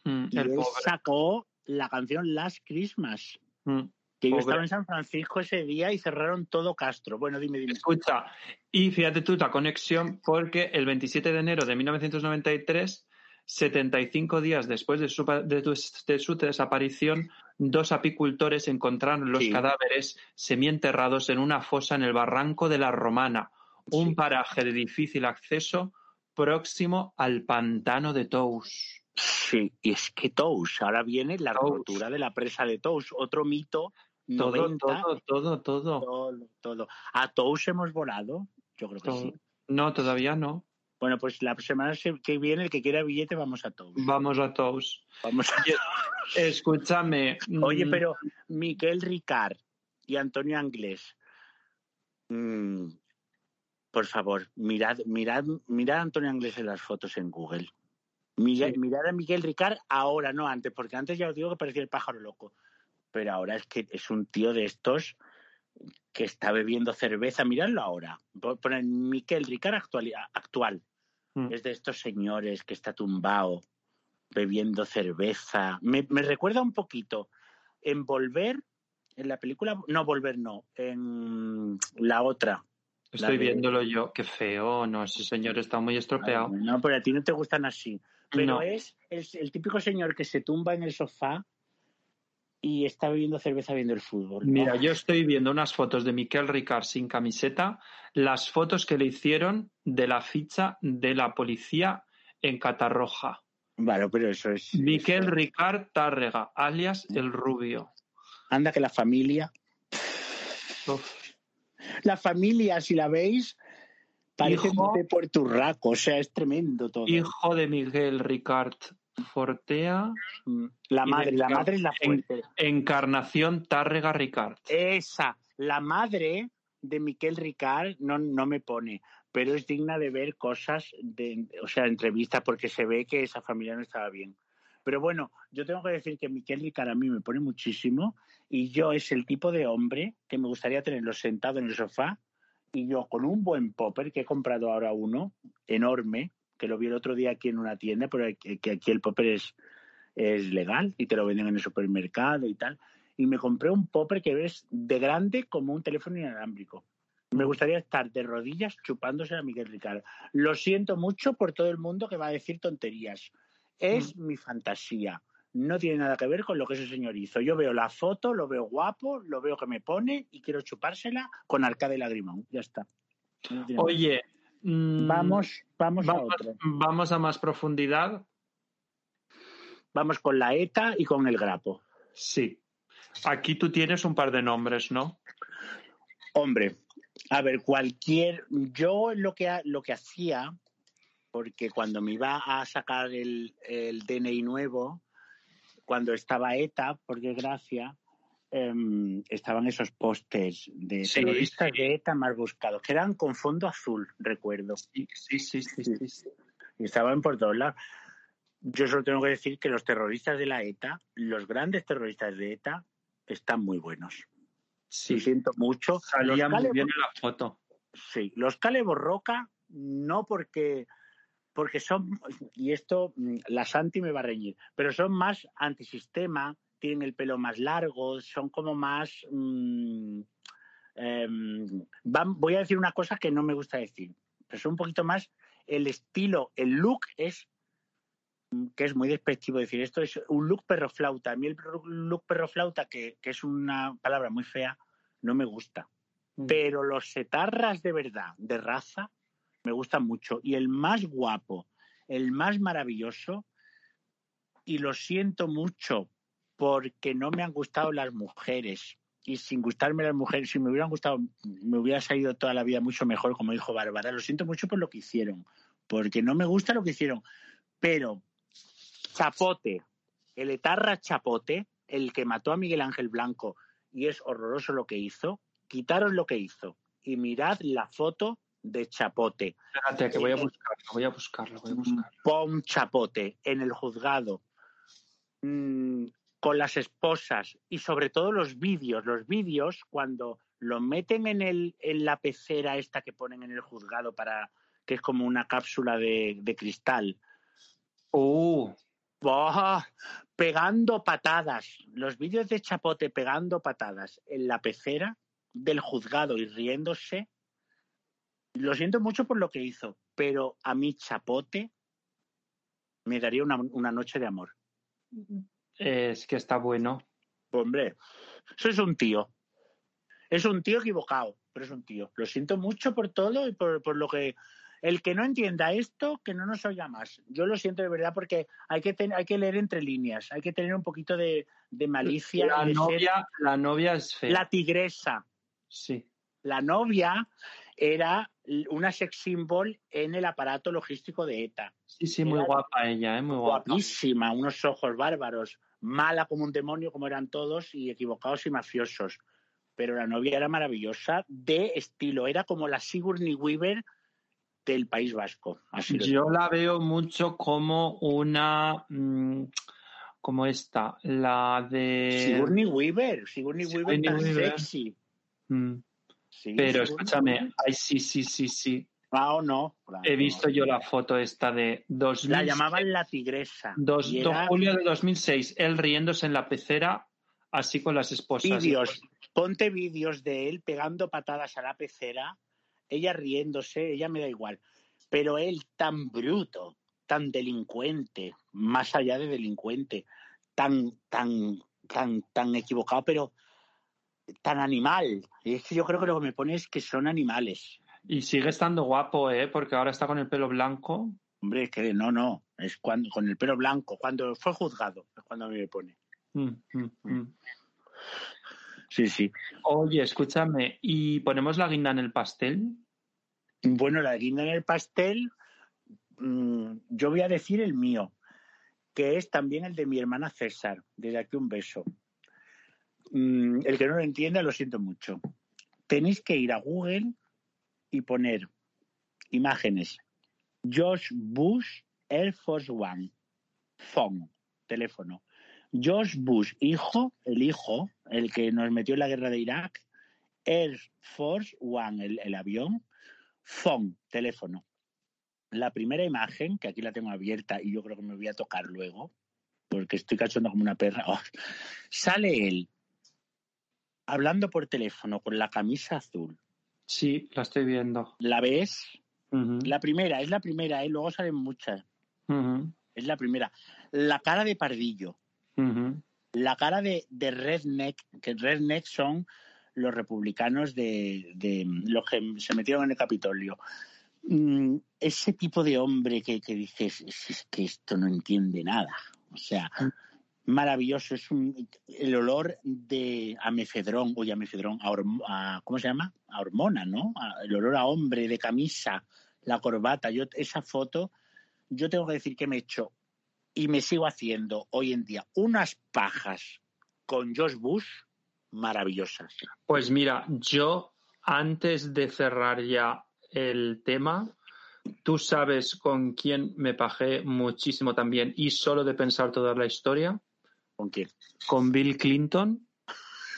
mm, Y el él pobre. sacó la canción Last Christmas. mm. Que yo estaba en San Francisco ese día y cerraron todo Castro. Bueno, dime, dime. Escucha, y fíjate tú la conexión, porque el 27 de enero de 1993, 75 días después de su, de, de su desaparición, dos apicultores encontraron los Sí. cadáveres semienterrados en una fosa en el barranco de la Romana, un Sí. paraje de difícil acceso próximo al pantano de Tous. Sí, y es que Tous, ahora viene la Tous. rotura de la presa de Tous, otro mito, Todo, 90, todo, todo, todo. todo, todo. ¿A Tous hemos volado? Yo creo que todo. sí. No, todavía no. Bueno, pues la semana se- que viene, el que quiera billete, vamos a Tous. Vamos a. Vamos a... Escúchame. Oye, mm, pero Miquel Ricard y Antonio Anglés, mm, por favor, mirad, mirad, mirad a Antonio Anglés en las fotos en Google. Sí. Mirad a Miguel Ricard ahora, no antes, porque antes ya os digo que parecía el pájaro loco. Pero ahora es que es un tío de estos que está bebiendo cerveza. Miradlo ahora. Pon- Ponen Miquel Ricard actual. actual. Mm. Es de estos señores que está tumbado bebiendo cerveza. Me, me recuerda un poquito en Volver, en la película, no Volver no, en la otra. Estoy La de- viéndolo yo. Qué feo, no, ese señor está muy estropeado. No, pero a ti no te gustan así. Pero No. es el, el típico señor que se tumba en el sofá y está bebiendo cerveza viendo el fútbol. Mira, yo estoy viendo unas fotos de Miquel Ricard sin camiseta, las fotos que le hicieron de la ficha de la policía en Catarroja. Vale, pero eso es. Miquel eso- Ricard Tárrega, alias el rubio. Anda que la familia. Uf. La familia, si la veis, parece Hijo- de Puerto Urraco, o sea, es tremendo todo. Hijo de Miguel Ricard Fortea, Mm, La madre, la madre es la en- fuerte. Encarnación Tárrega Ricard. Esa, la madre de Miquel Ricard no, no me pone, pero es digna de ver cosas, de, o sea, entrevistas, porque se ve que esa familia no estaba bien. Pero bueno, yo tengo que decir que Miquel Ricard a mí me pone muchísimo y yo es el tipo de hombre que me gustaría tenerlo sentado en el sofá y yo con un buen popper, que he comprado ahora uno, enorme, que lo vi el otro día aquí en una tienda, pero que, aquí el popper es, es legal y te lo venden en el supermercado y tal y me compré un popper que ves de grande como un teléfono inalámbrico. Me gustaría estar de rodillas chupándose a Miguel Ricard. Lo siento mucho por todo el mundo que va a decir tonterías. Es mi fantasía. No tiene nada que ver con lo que ese señor hizo. Yo veo la foto, lo veo guapo, lo veo que me pone y quiero chupársela con arcade y lagrimón. Ya está. No. Oye, mm, vamos, vamos, a vamos, otro. vamos a más profundidad. Vamos con la ETA y con el grapo. Sí. Aquí tú tienes un par de nombres, ¿no? Hombre, a ver, cualquier. Yo lo que, lo que hacía, porque cuando me iba a sacar el, el DNI nuevo, cuando estaba ETA, por desgracia, em, estaban esos pósters de Sí, terroristas sí. de ETA más buscados, que eran con fondo azul, recuerdo. Sí, sí, sí, sí. Y estaban por todos lados. Yo solo tengo que decir que los terroristas de la ETA, los grandes terroristas de ETA, están muy buenos. Sí, Lo siento mucho. salía Los muy Cale- bien en la foto. Sí, los Calebo Roca no porque porque son y esto mm, la Santi me va a reñir, pero son más antisistema, tienen el pelo más largo, son como más mm, em, van- voy a decir una cosa que no me gusta decir, pero son un poquito más el estilo, el look es mm, que es muy despectivo decir esto, es un look perroflauta. A mí el look perroflauta, que, que es una palabra muy fea, no me gusta. Pero los setarras de verdad, de raza, me gustan mucho. Y el más guapo, el más maravilloso, y lo siento mucho porque no me han gustado las mujeres. Y sin gustarme las mujeres, si me hubieran gustado, me hubiera salido toda la vida mucho mejor, como dijo Bárbara. Lo siento mucho por lo que hicieron, porque no me gusta lo que hicieron. Pero Chapote, el etarra Chapote, el que mató a Miguel Ángel Blanco, y es horroroso lo que hizo, quitaros lo que hizo y mirad la foto de Chapote. Espérate, que voy a buscarlo, voy a buscarlo, voy a buscarlo. Pon Chapote en el juzgado mm, con las esposas y sobre todo los vídeos. Los vídeos cuando lo meten en, el, en la pecera esta que ponen en el juzgado para que es como una cápsula de, de cristal. Uh. Pegando patadas. Los vídeos de Chapote pegando patadas en la pecera del juzgado y riéndose. Lo siento mucho por lo que hizo, pero a mí Chapote me daría una, una noche de amor. Es que está bueno. Hombre, eso es un tío. Es un tío equivocado, pero es un tío. Lo siento mucho por todo y por, por lo que... El que no entienda esto, que no nos oiga más. Yo lo siento de verdad porque hay que, ten- hay que leer entre líneas, hay que tener un poquito de, de malicia. La de ser novia, la novia es fea. la tigresa. Sí. La novia era una sex symbol en el aparato logístico de ETA. Sí, sí, muy guapa ella, ¿eh? muy guapa. Guapísima, unos ojos bárbaros, mala como un demonio como eran todos y equivocados y mafiosos. Pero la novia era maravillosa, de estilo, era como la Sigourney Weaver del País Vasco. Así lo Yo la veo mucho como una. mm, como esta, la de. Sigourney Weaver, Sigourney Weaver tan Weaver. sexy. Mm, Sí, Pero Sigourney escúchame, Weaver. ay, sí, sí, sí, sí. Ah, o no. He visto yo la foto esta de 2000, La llamaban la tigresa. dos- y 2 era julio de 2006, él riéndose en la pecera, así con las esposas. vídeos, ponte vídeos de él pegando patadas a la pecera, ella riéndose, ella me da igual. Pero él tan bruto, tan delincuente, más allá de delincuente, tan, tan tan, tan equivocado, pero tan animal. Y es que yo creo que lo que me pone es que son animales. Y sigue estando guapo, ¿eh? Porque ahora está con el pelo blanco. Hombre, es que no, no, es cuando con el pelo blanco, cuando fue juzgado, es cuando a mí me pone. Mm, mm, mm. Sí, sí. Oye, escúchame, ¿y ponemos la guinda en el pastel? Bueno, la guinda en el pastel, yo voy a decir el mío, que es también el de mi hermana César. Desde aquí un beso. El que no lo entienda, lo siento mucho. Tenéis que ir a Google y poner imágenes. George Bush Air Force One. Phone. Teléfono. George Bush, hijo, el hijo, el que nos metió en la guerra de Irak. Air Force One, el, el avión. Phone, teléfono. La primera imagen, que aquí la tengo abierta y yo creo que me voy a tocar luego, porque estoy cachando como una perra. Oh, sale él hablando por teléfono con la camisa azul. Sí, la estoy viendo. ¿La ves? La primera, es la primera, ¿eh? luego salen muchas. Es la primera. La cara de pardillo. La cara de, de redneck, que redneck son los republicanos de, de los que se metieron en el Capitolio. Mm, ese tipo de hombre que, que dices, "Es- es que esto no entiende nada. O sea, maravilloso. Es un, el olor de a mefedrón, oye, a mefedrón, a, a- ¿cómo se llama? A hormona, ¿no? A- el olor a hombre, de camisa, la corbata. Yo, esa foto, yo tengo que decir que me he hecho y me sigo haciendo hoy en día unas pajas con Josh Bush maravillosas. Pues mira, yo antes de cerrar ya el tema, tú sabes con quién me pajé muchísimo también y solo de pensar toda la historia, ¿Con quién? con Bill Clinton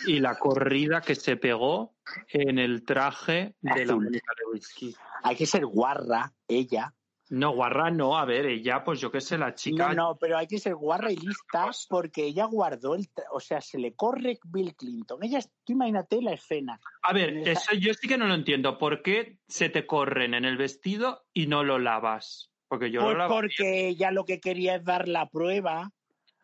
y la corrida que se pegó en el traje de la Azul. Mónica Lewinsky. Hay que ser guarra, ella. No, guarra no, a ver, ella, pues yo qué sé, la chica. No, no, pero hay que ser guarra y lista porque ella guardó el... tra- O sea, se le corre Bill Clinton. Ella, tú imagínate la escena. A ver, esa- eso yo sí que no lo entiendo. ¿Por qué se te corren en el vestido y no lo lavas? Porque yo Pues lo lavo. porque ella lo que quería es dar la prueba.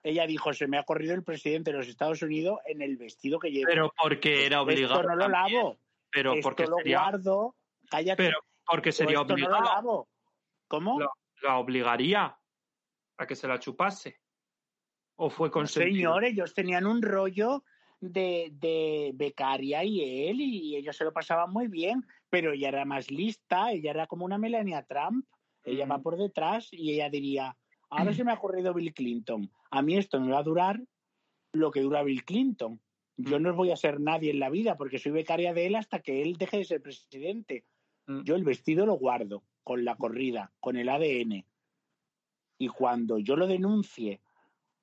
Ella dijo, se me ha corrido el presidente de los Estados Unidos en el vestido que llevo. Pero porque era obligado. Esto no lo también. lavo. Pero esto porque lo sería, guardo. Cállate. pero porque sería esto no lo obligado. lavo. ¿Cómo? Lo- la obligaría a que se la chupase. ¿O fue consentido? Señor, ellos tenían un rollo de, de becaria y él, y ellos se lo pasaban muy bien, pero ella era más lista, ella era como una Melania Trump. Ella Mm. va por detrás y ella diría, ahora se me ha ocurrido Bill Clinton. A mí esto me va a durar lo que dura Bill Clinton. Yo Mm. no voy a ser nadie en la vida porque soy becaria de él hasta que él deje de ser presidente. Mm. Yo el vestido lo guardo con la corrida, con el ADN. Y cuando yo lo denuncie,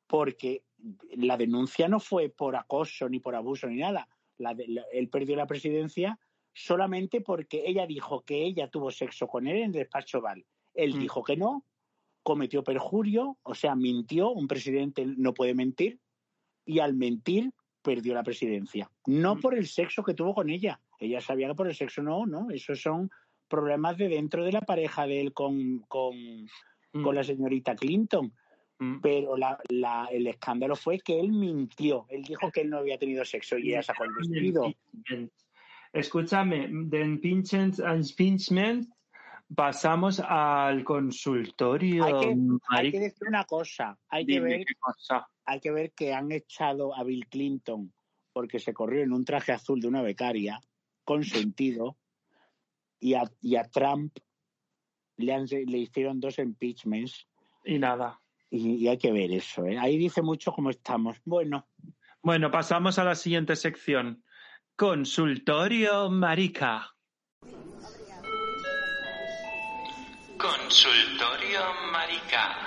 porque la denuncia no fue por acoso ni por abuso ni nada, la de- la- él perdió la presidencia solamente porque ella dijo que ella tuvo sexo con él en el despacho Oval. Él Mm. dijo que no, cometió perjurio, o sea, mintió, un presidente no puede mentir, y al mentir perdió la presidencia. No Mm. por el sexo que tuvo con ella. Ella sabía que por el sexo no, no. Esos son problemas de dentro de la pareja de él con, con, Mm, con la señorita Clinton. mm. Pero la, la- el escándalo fue que él mintió. Él dijo que él no había tenido sexo y ella sacó el vestido. Escúchame, de impeachment impeachment pasamos al consultorio. Hay que, hay Mari- que decir una cosa. Hay que ver cosa. hay que ver que han echado a Bill Clinton porque se corrió en un traje azul de una becaria, con sentido, y a, y a Trump le, han- le hicieron dos impeachments, Y nada. y, y hay que ver eso. ¿eh? Ahí dice mucho cómo estamos. Bueno, Bueno, pasamos a la siguiente sección. Consultorio Marica. Consultorio Marica.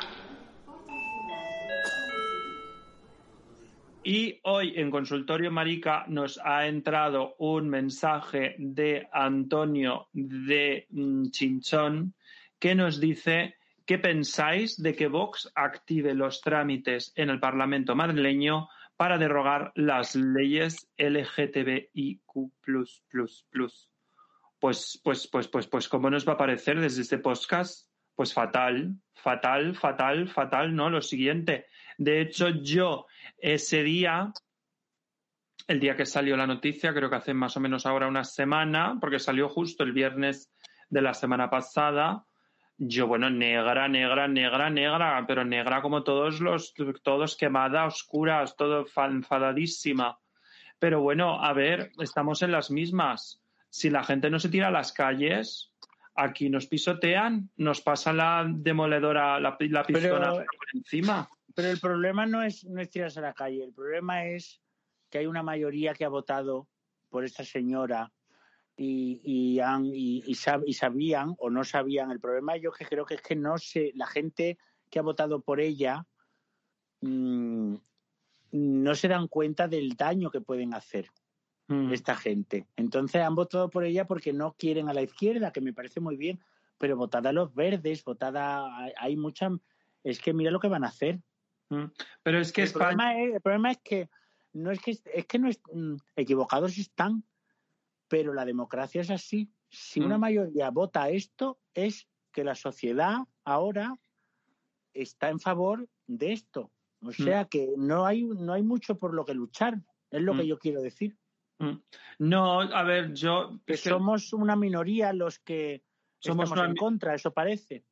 Y hoy en Consultorio Marica nos ha entrado un mensaje de Antonio de mm, Chinchón que nos dice ¿qué pensáis de que Vox active los trámites en el Parlamento madrileño para derogar las leyes LGTBIQ+++? Pues, pues, pues, pues, pues, ¿cómo nos va a parecer desde este podcast? Pues fatal, fatal, fatal, fatal, ¿no? Lo siguiente. De hecho, yo ese día el día que salió la noticia, creo que hace más o menos ahora una semana, porque salió justo el viernes de la semana pasada. Yo, bueno, negra, negra, negra, negra, pero negra como todos los, todos quemada, oscuras, todo enfadadísima. Pero bueno, a ver, estamos en las mismas. Si la gente no se tira a las calles, aquí nos pisotean, nos pasa la demoledora, la, la pistola por encima. Pero el problema no es, no es tirarse a la calle, el problema es que hay una mayoría que ha votado por esta señora y, y, han, y, y, sabían o no sabían. El problema yo que creo que es que no sé, la gente que ha votado por ella mmm, no se dan cuenta del daño que pueden hacer mm. esta gente. Entonces han votado por ella porque no quieren a la izquierda, que me parece muy bien, pero votada a los verdes, votada, hay mucha... Es que mira lo que van a hacer. Mm. Pero es que el, España... problema es, el problema es que no es que es que no es mm, equivocados están, pero la democracia es así. Si una mayoría vota esto, es que la sociedad ahora está en favor de esto. O sea que no hay, no hay mucho por lo que luchar, es lo que yo quiero decir. No, a ver, yo... Que somos una minoría los que somos estamos en contra, eso parece.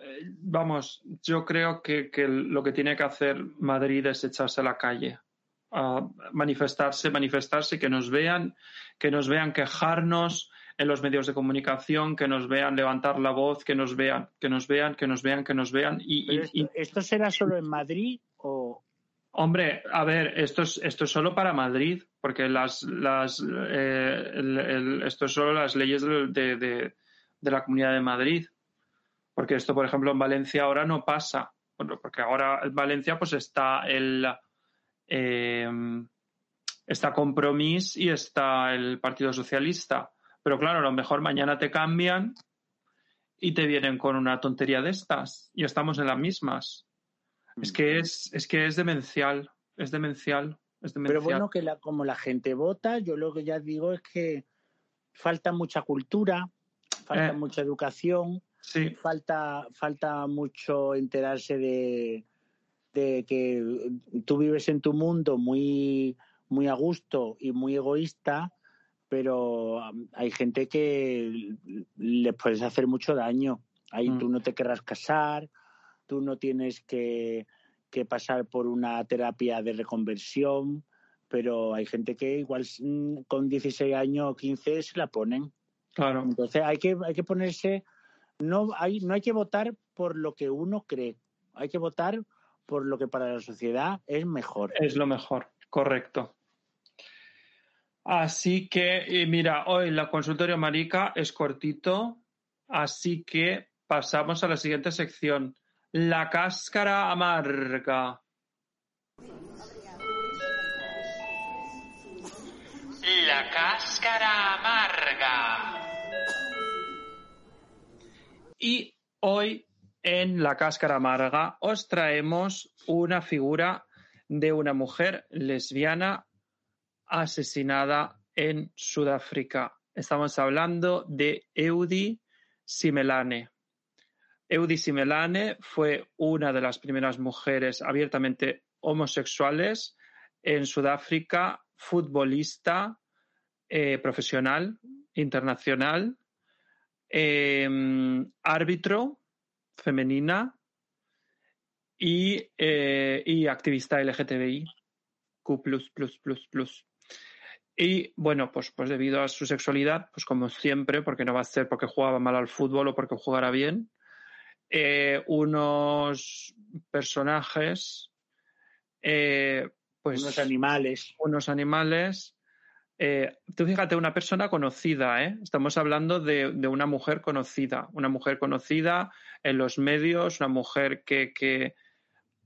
Eh, vamos, yo creo que, que, lo que tiene que hacer Madrid es echarse a la calle, a manifestarse, manifestarse, que nos vean, que nos vean quejarnos en los medios de comunicación, que nos vean levantar la voz, que nos vean, que nos vean, que nos vean, que nos vean. Y, y, esto, esto, será solo en Madrid o...? Hombre, a ver, esto es, esto es solo para Madrid, porque las, las, eh, esto es solo las leyes de, de, la Comunidad de Madrid. Porque esto, por ejemplo, en Valencia ahora no pasa. Porque ahora en Valencia pues está el eh, está Compromís y está el Partido Socialista. Pero claro, a lo mejor mañana te cambian y te vienen con una tontería de estas. Y estamos en las mismas. Es que es, es que es demencial. Es demencial. Es demencial. Pero bueno, que la, como la gente vota, yo lo que ya digo es que falta mucha cultura, falta eh. mucha educación, Sí. Falta, falta mucho enterarse de, de, que tú vives en tu mundo muy, muy a gusto y muy egoísta, pero hay gente que les puedes hacer mucho daño. Ahí mm. tú no te querrás casar, tú no tienes que, que pasar por una terapia de reconversión, pero hay gente que igual mm, con 16 años o 15 se la ponen. Claro. Entonces hay que, hay que ponerse no hay, no hay que votar por lo que uno cree, hay que votar por lo que para la sociedad es mejor. Es lo mejor, correcto. Así que, mira, hoy la consultorio marica es cortito, así que pasamos a la siguiente sección, la cáscara amarga. La cáscara amarga. Y hoy en La Cáscara Amarga os traemos una figura de una mujer lesbiana asesinada en Sudáfrica. Estamos hablando de Eudi Simelane. Eudi Simelane fue una de las primeras mujeres abiertamente homosexuales en Sudáfrica, futbolista eh, profesional, internacional, eh, árbitro femenina y, eh, activista LGTBI Q++++. Y bueno, pues, pues debido a su sexualidad, pues como siempre, porque no va a ser porque jugaba mal al fútbol o porque jugara bien, eh, unos personajes, eh, pues unos animales, unos animales eh, tú fíjate, una persona conocida, ¿eh? Estamos hablando de, de, una mujer conocida, una mujer conocida en los medios, una mujer que, que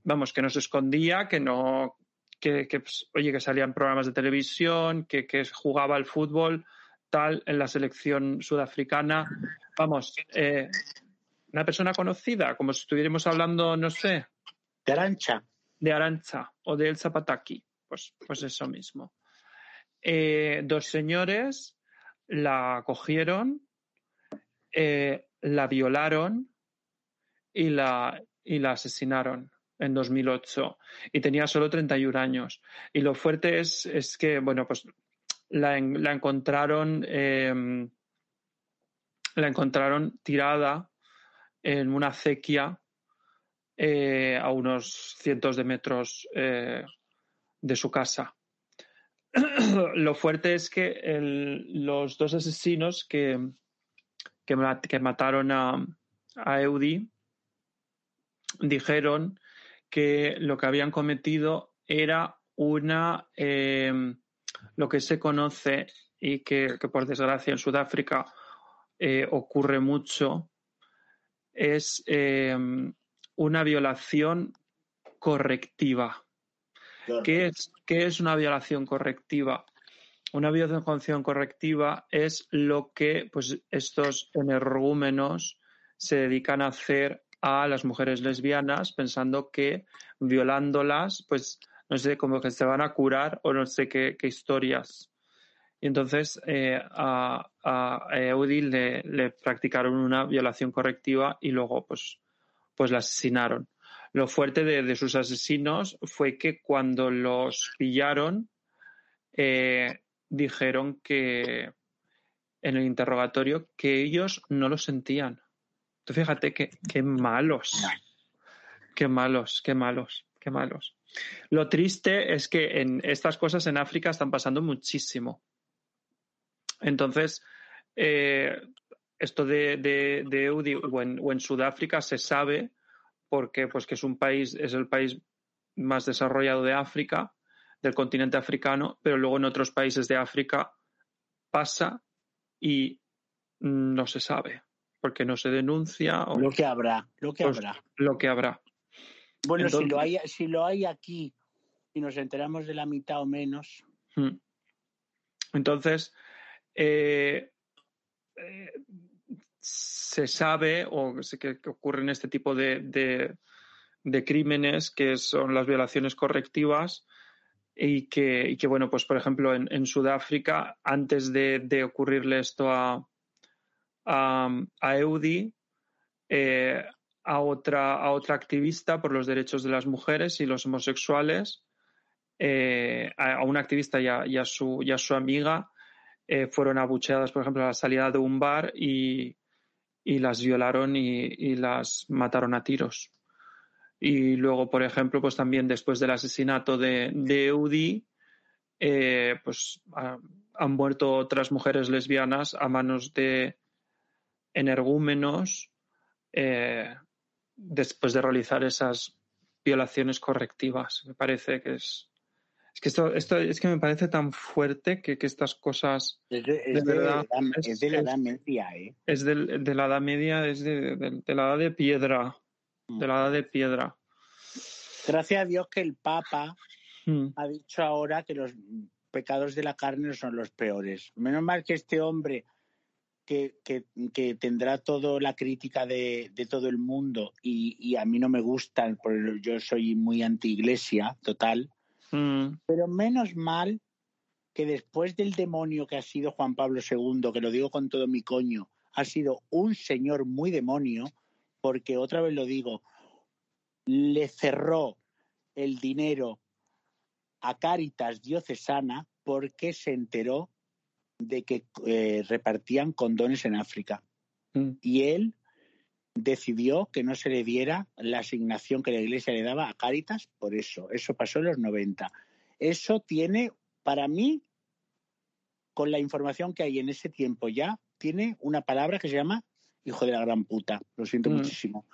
vamos, que no se escondía, que no, que, que pues, oye, que salía en programas de televisión, que, que jugaba al fútbol, tal, en la selección sudafricana. Vamos, eh, una persona conocida, como si estuviéramos hablando, no sé. De Arancha. De Arancha o de El Zapataki. Pues, pues eso mismo eh, dos señores la cogieron, eh, la violaron y la, y la asesinaron. en 2008 y tenía solo 31 años. Y lo fuerte es, es que, bueno, pues la, la encontraron, eh, la encontraron tirada en una acequia eh, a unos cientos de metros eh, de su casa. lo fuerte es que los dos asesinos que, que, mataron a, a Eudi dijeron que lo que habían cometido era una eh, lo que se conoce y que, que por desgracia en Sudáfrica eh, ocurre mucho es eh, una violación correctiva. ¿Qué es, ¿Qué es una violación correctiva? Una violación correctiva es lo que pues, estos energúmenos se dedican a hacer a las mujeres lesbianas pensando que violándolas, pues no sé, como que se van a curar o no sé qué, qué historias. Y entonces eh, a, a Eudi le, practicaron una violación correctiva y luego pues, pues la asesinaron. Lo fuerte de, sus asesinos fue que cuando los pillaron eh, dijeron que en el interrogatorio que ellos no lo sentían. Tú fíjate qué malos, qué malos, qué malos, qué malos. Lo triste es que en estas cosas en África están pasando muchísimo. Entonces, eh, esto de, de, de Eudi o en, o en, Sudáfrica se sabe porque pues que es un país, es el país más desarrollado de África, del continente africano, pero luego en otros países de África pasa y no se sabe porque no se denuncia. O, lo que habrá, lo que pues, habrá. Lo que habrá. Bueno, Entonces, si, lo hay, si lo hay aquí y nos enteramos de la mitad o menos. Hmm. Entonces, eh, eh, se sabe o que, que ocurren este tipo de, de, crímenes que son las violaciones correctivas y que, y que bueno, pues por ejemplo en, Sudáfrica, antes de, de ocurrirle esto a, a, a Eudi, eh, a, otra, a otra activista por los derechos de las mujeres y los homosexuales, a, una activista y a, y a su amiga, eh, fueron abucheadas, por ejemplo, a la salida de un bar y, y las violaron y, y, las mataron a tiros. Y luego, por ejemplo, pues también después del asesinato de, de Eudi, eh, pues ha, han muerto otras mujeres lesbianas a manos de energúmenos eh, después de realizar esas violaciones correctivas. Me parece que es. Es que esto, esto es que me parece tan fuerte que, que estas cosas. Es de, es de, verdad, de, es de la Edad Media, ¿eh? Es de, de, la Edad Media, es de, de, la Edad de Piedra. De la Edad de Piedra. Gracias a Dios que el Papa mm. ha dicho ahora que los pecados de la carne son los peores. Menos mal que este hombre que, que, que, tendrá toda la crítica de, de todo el mundo y, y, a mí no me gustan, porque yo soy muy anti-iglesia, total. Mm. Pero menos mal que después del demonio que ha sido Juan Pablo II, que lo digo con todo mi coño, ha sido un señor muy demonio, porque otra vez lo digo, le cerró el dinero a Cáritas Diocesana porque se enteró de que eh, repartían condones en África. Mm. Y él decidió que no se le diera la asignación que la Iglesia le daba a Cáritas por eso. Eso pasó en los 90. Eso tiene, para mí, con la información que hay en ese tiempo ya, tiene una palabra que se llama hijo de la gran puta. Lo siento mm. muchísimo.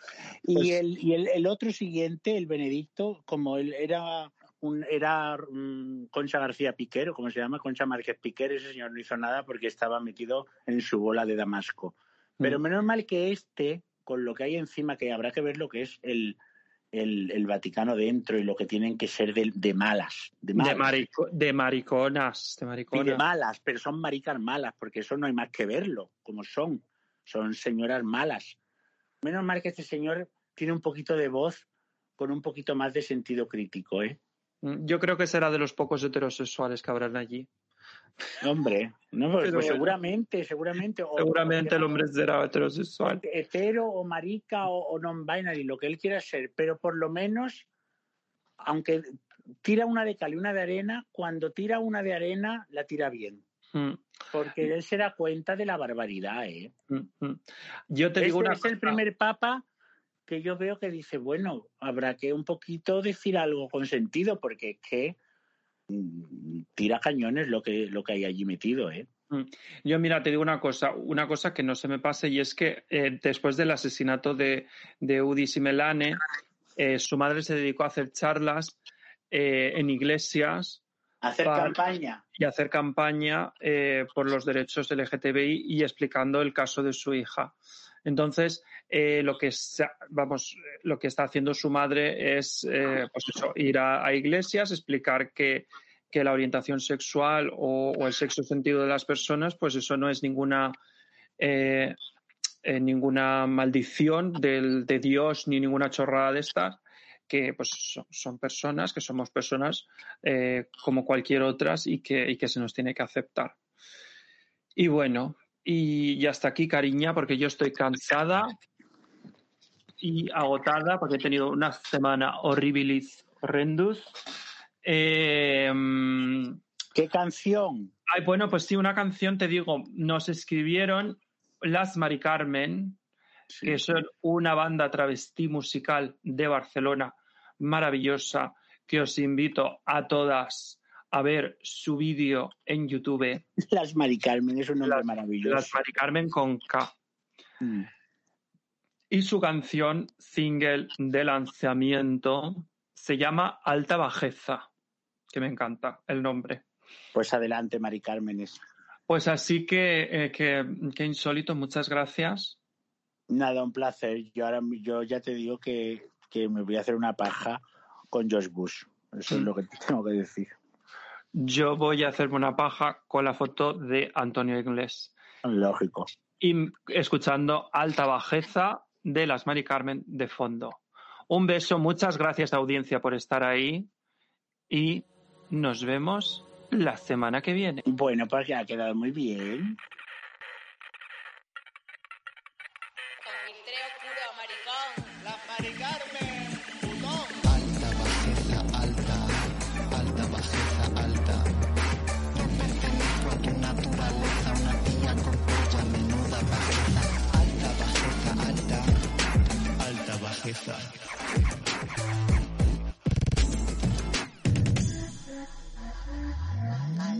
Pues... Y, el, y el, el otro siguiente, el Benedicto, como él era un, era um, Concha García Piquer, o como se llama, Concha Márquez Piquer, ese señor no hizo nada porque estaba metido en su bola de Damasco. Pero mm. menos mal que este, con lo que hay encima, que habrá que ver lo que es el, el, el Vaticano dentro y lo que tienen que ser de, de malas. De, malas. De, marico, de, mariconas. De mariconas. Y de malas, pero son maricas malas, porque eso no hay más que verlo, como son. Son señoras malas. Menos mal que este señor tiene un poquito de voz con un poquito más de sentido crítico, ¿eh? Yo creo que será de los pocos heterosexuales que habrán allí. Hombre, no, pues, pues seguramente, seguramente. o- Seguramente el hombre será heterosexual. hetero o marica o, o non-binary, lo que él quiera ser, pero por lo menos, aunque tira una de cal y una de arena, cuando tira una de arena, la tira bien. Mm, Porque él se da cuenta de la barbaridad, ¿eh? mm, mm. Yo te digo una es el primer papa que yo veo que dice, bueno, habrá que un poquito decir algo con sentido, porque es que tira cañones lo que, lo que hay allí metido, ¿eh? Yo, mira, te digo una cosa, una cosa que no se me pase, y es que eh, después del asesinato de, de Udis y Melane, eh, su madre se dedicó a hacer charlas eh, en iglesias Hacer Vale. campaña. y hacer campaña por los derechos LGTBI y explicando el caso de su hija. Entonces, eh, lo que sa- vamos, lo que está haciendo su madre es, eh, pues eso, ir a, iglesias, explicar que, que la orientación sexual o, el sexo sentido de las personas, pues eso no es ninguna eh, eh, ninguna maldición del, de Dios ni ninguna chorrada de estas, que pues son, son personas, que somos personas como cualquier otras y que, y que se nos tiene que aceptar. Y bueno, y, hasta aquí, cariña, porque yo estoy cansada y agotada porque he tenido una semana horribilis horrendus. Eh, mm, ¿Qué canción? Ay, bueno, pues sí, una canción, te digo, nos escribieron las Mari Carmen, Sí. que son una banda travestí musical de Barcelona maravillosa, que os invito a todas a ver su vídeo en YouTube, Las Mari Carmen es un nombre Las- maravilloso. las Mari Carmen con K. Mm. Y su canción single de lanzamiento se llama Alta Bajeza, que me encanta el nombre. Pues adelante, Mari Carmen. es- Pues así que, eh, que, que insólito, muchas gracias. Nada, un placer. Yo ahora yo ya te digo que, que me voy a hacer una paja con Josh Bush. Eso es Mm. lo que tengo que decir. Yo voy a hacerme una paja con la foto de Antonio Inglés Lógico. y escuchando Alta Bajeza de las Mari Carmen de fondo. Un beso, muchas gracias audiencia por estar ahí y nos vemos la semana que viene. Bueno, pues ya ha quedado muy bien.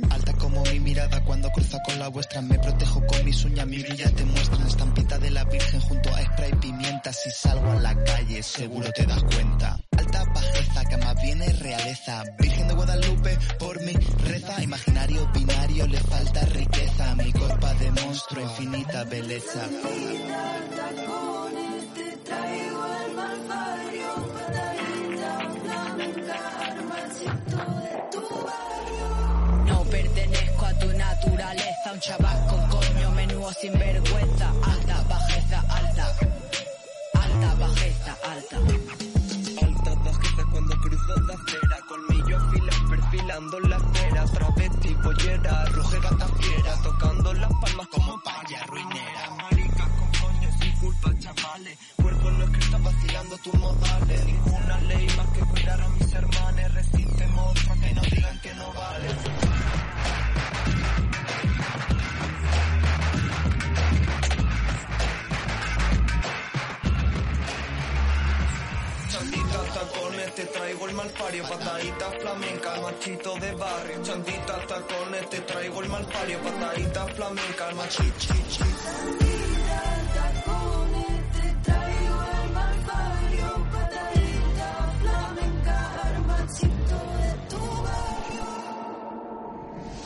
Alta como mi mirada cuando cruza con la vuestra Me protejo con mis uñas, mi brilla te muestran Estampita de la virgen junto a spray pimienta. Si salgo a la calle seguro te das cuenta. Alta bajeza que más bien es realeza. Virgen de Guadalupe por mi reza. Imaginario binario le falta riqueza. Mi copa de monstruo infinita belleza naturaleza, un chaval con coño, menudo sin vergüenza. Alta, bajeza, alta. Alta, bajeza, alta. Alta bajeza cuando cruzo la acera Colmillo afilan perfilando la acera Travesti, pollera, ruge gata fiera Tocando las palmas como paya ruinera malpario, patadita flamenca, el machito de barrio. Chandita tacones, te traigo el malpario, patadita flamenca, el machito.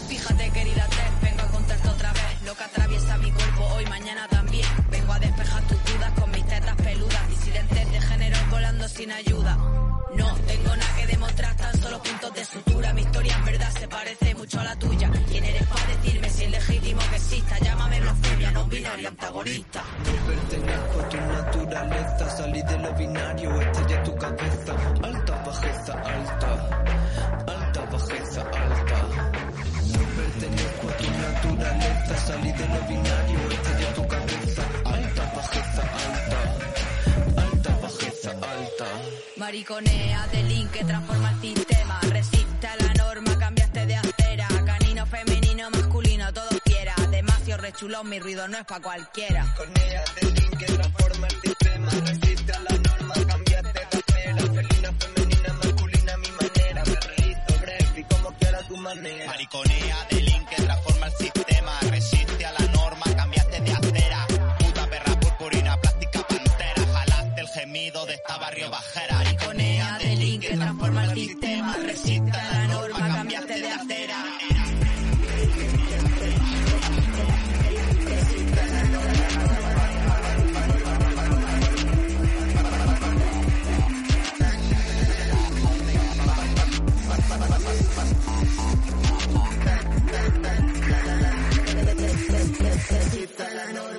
Fíjate, querida Tess, vengo a contarte otra vez lo que atraviesa mi cuerpo hoy, mañana también. Vengo a despejar tus dudas con mis tetas peludas, disidentes de género volando sin ayuda. No tengo nada que demostrar, tan solo puntos de sutura. Mi historia en verdad se parece mucho a la tuya. ¿Quién eres para decirme si es legítimo que exista? Llámame blasfemia, no binario antagonista. No pertenezco a tu naturaleza, salí de lo binario, estalla tu cabeza. Alta bajeza, alta. Alta bajeza, alta. No pertenezco a tu naturaleza, salí de lo binario. Mariconea de link que transforma el sistema. Resiste a la norma, cambiaste de acera. Canino, femenino, masculino, todo quiera. Demasiado rechulón, mi ruido no es pa' cualquiera. Mariconea de link que transforma el sistema. Resiste a la norma, cambiaste de acera. Felina, femenina, masculina, mi manera. Me reí sobre y como quiera tu manera. Mariconea de link que transforma el sistema. Resiste a la norma, cambiaste de acera. Puta perra purpurina, plástica pantera. Jalaste el gemido de esta necesita la noche.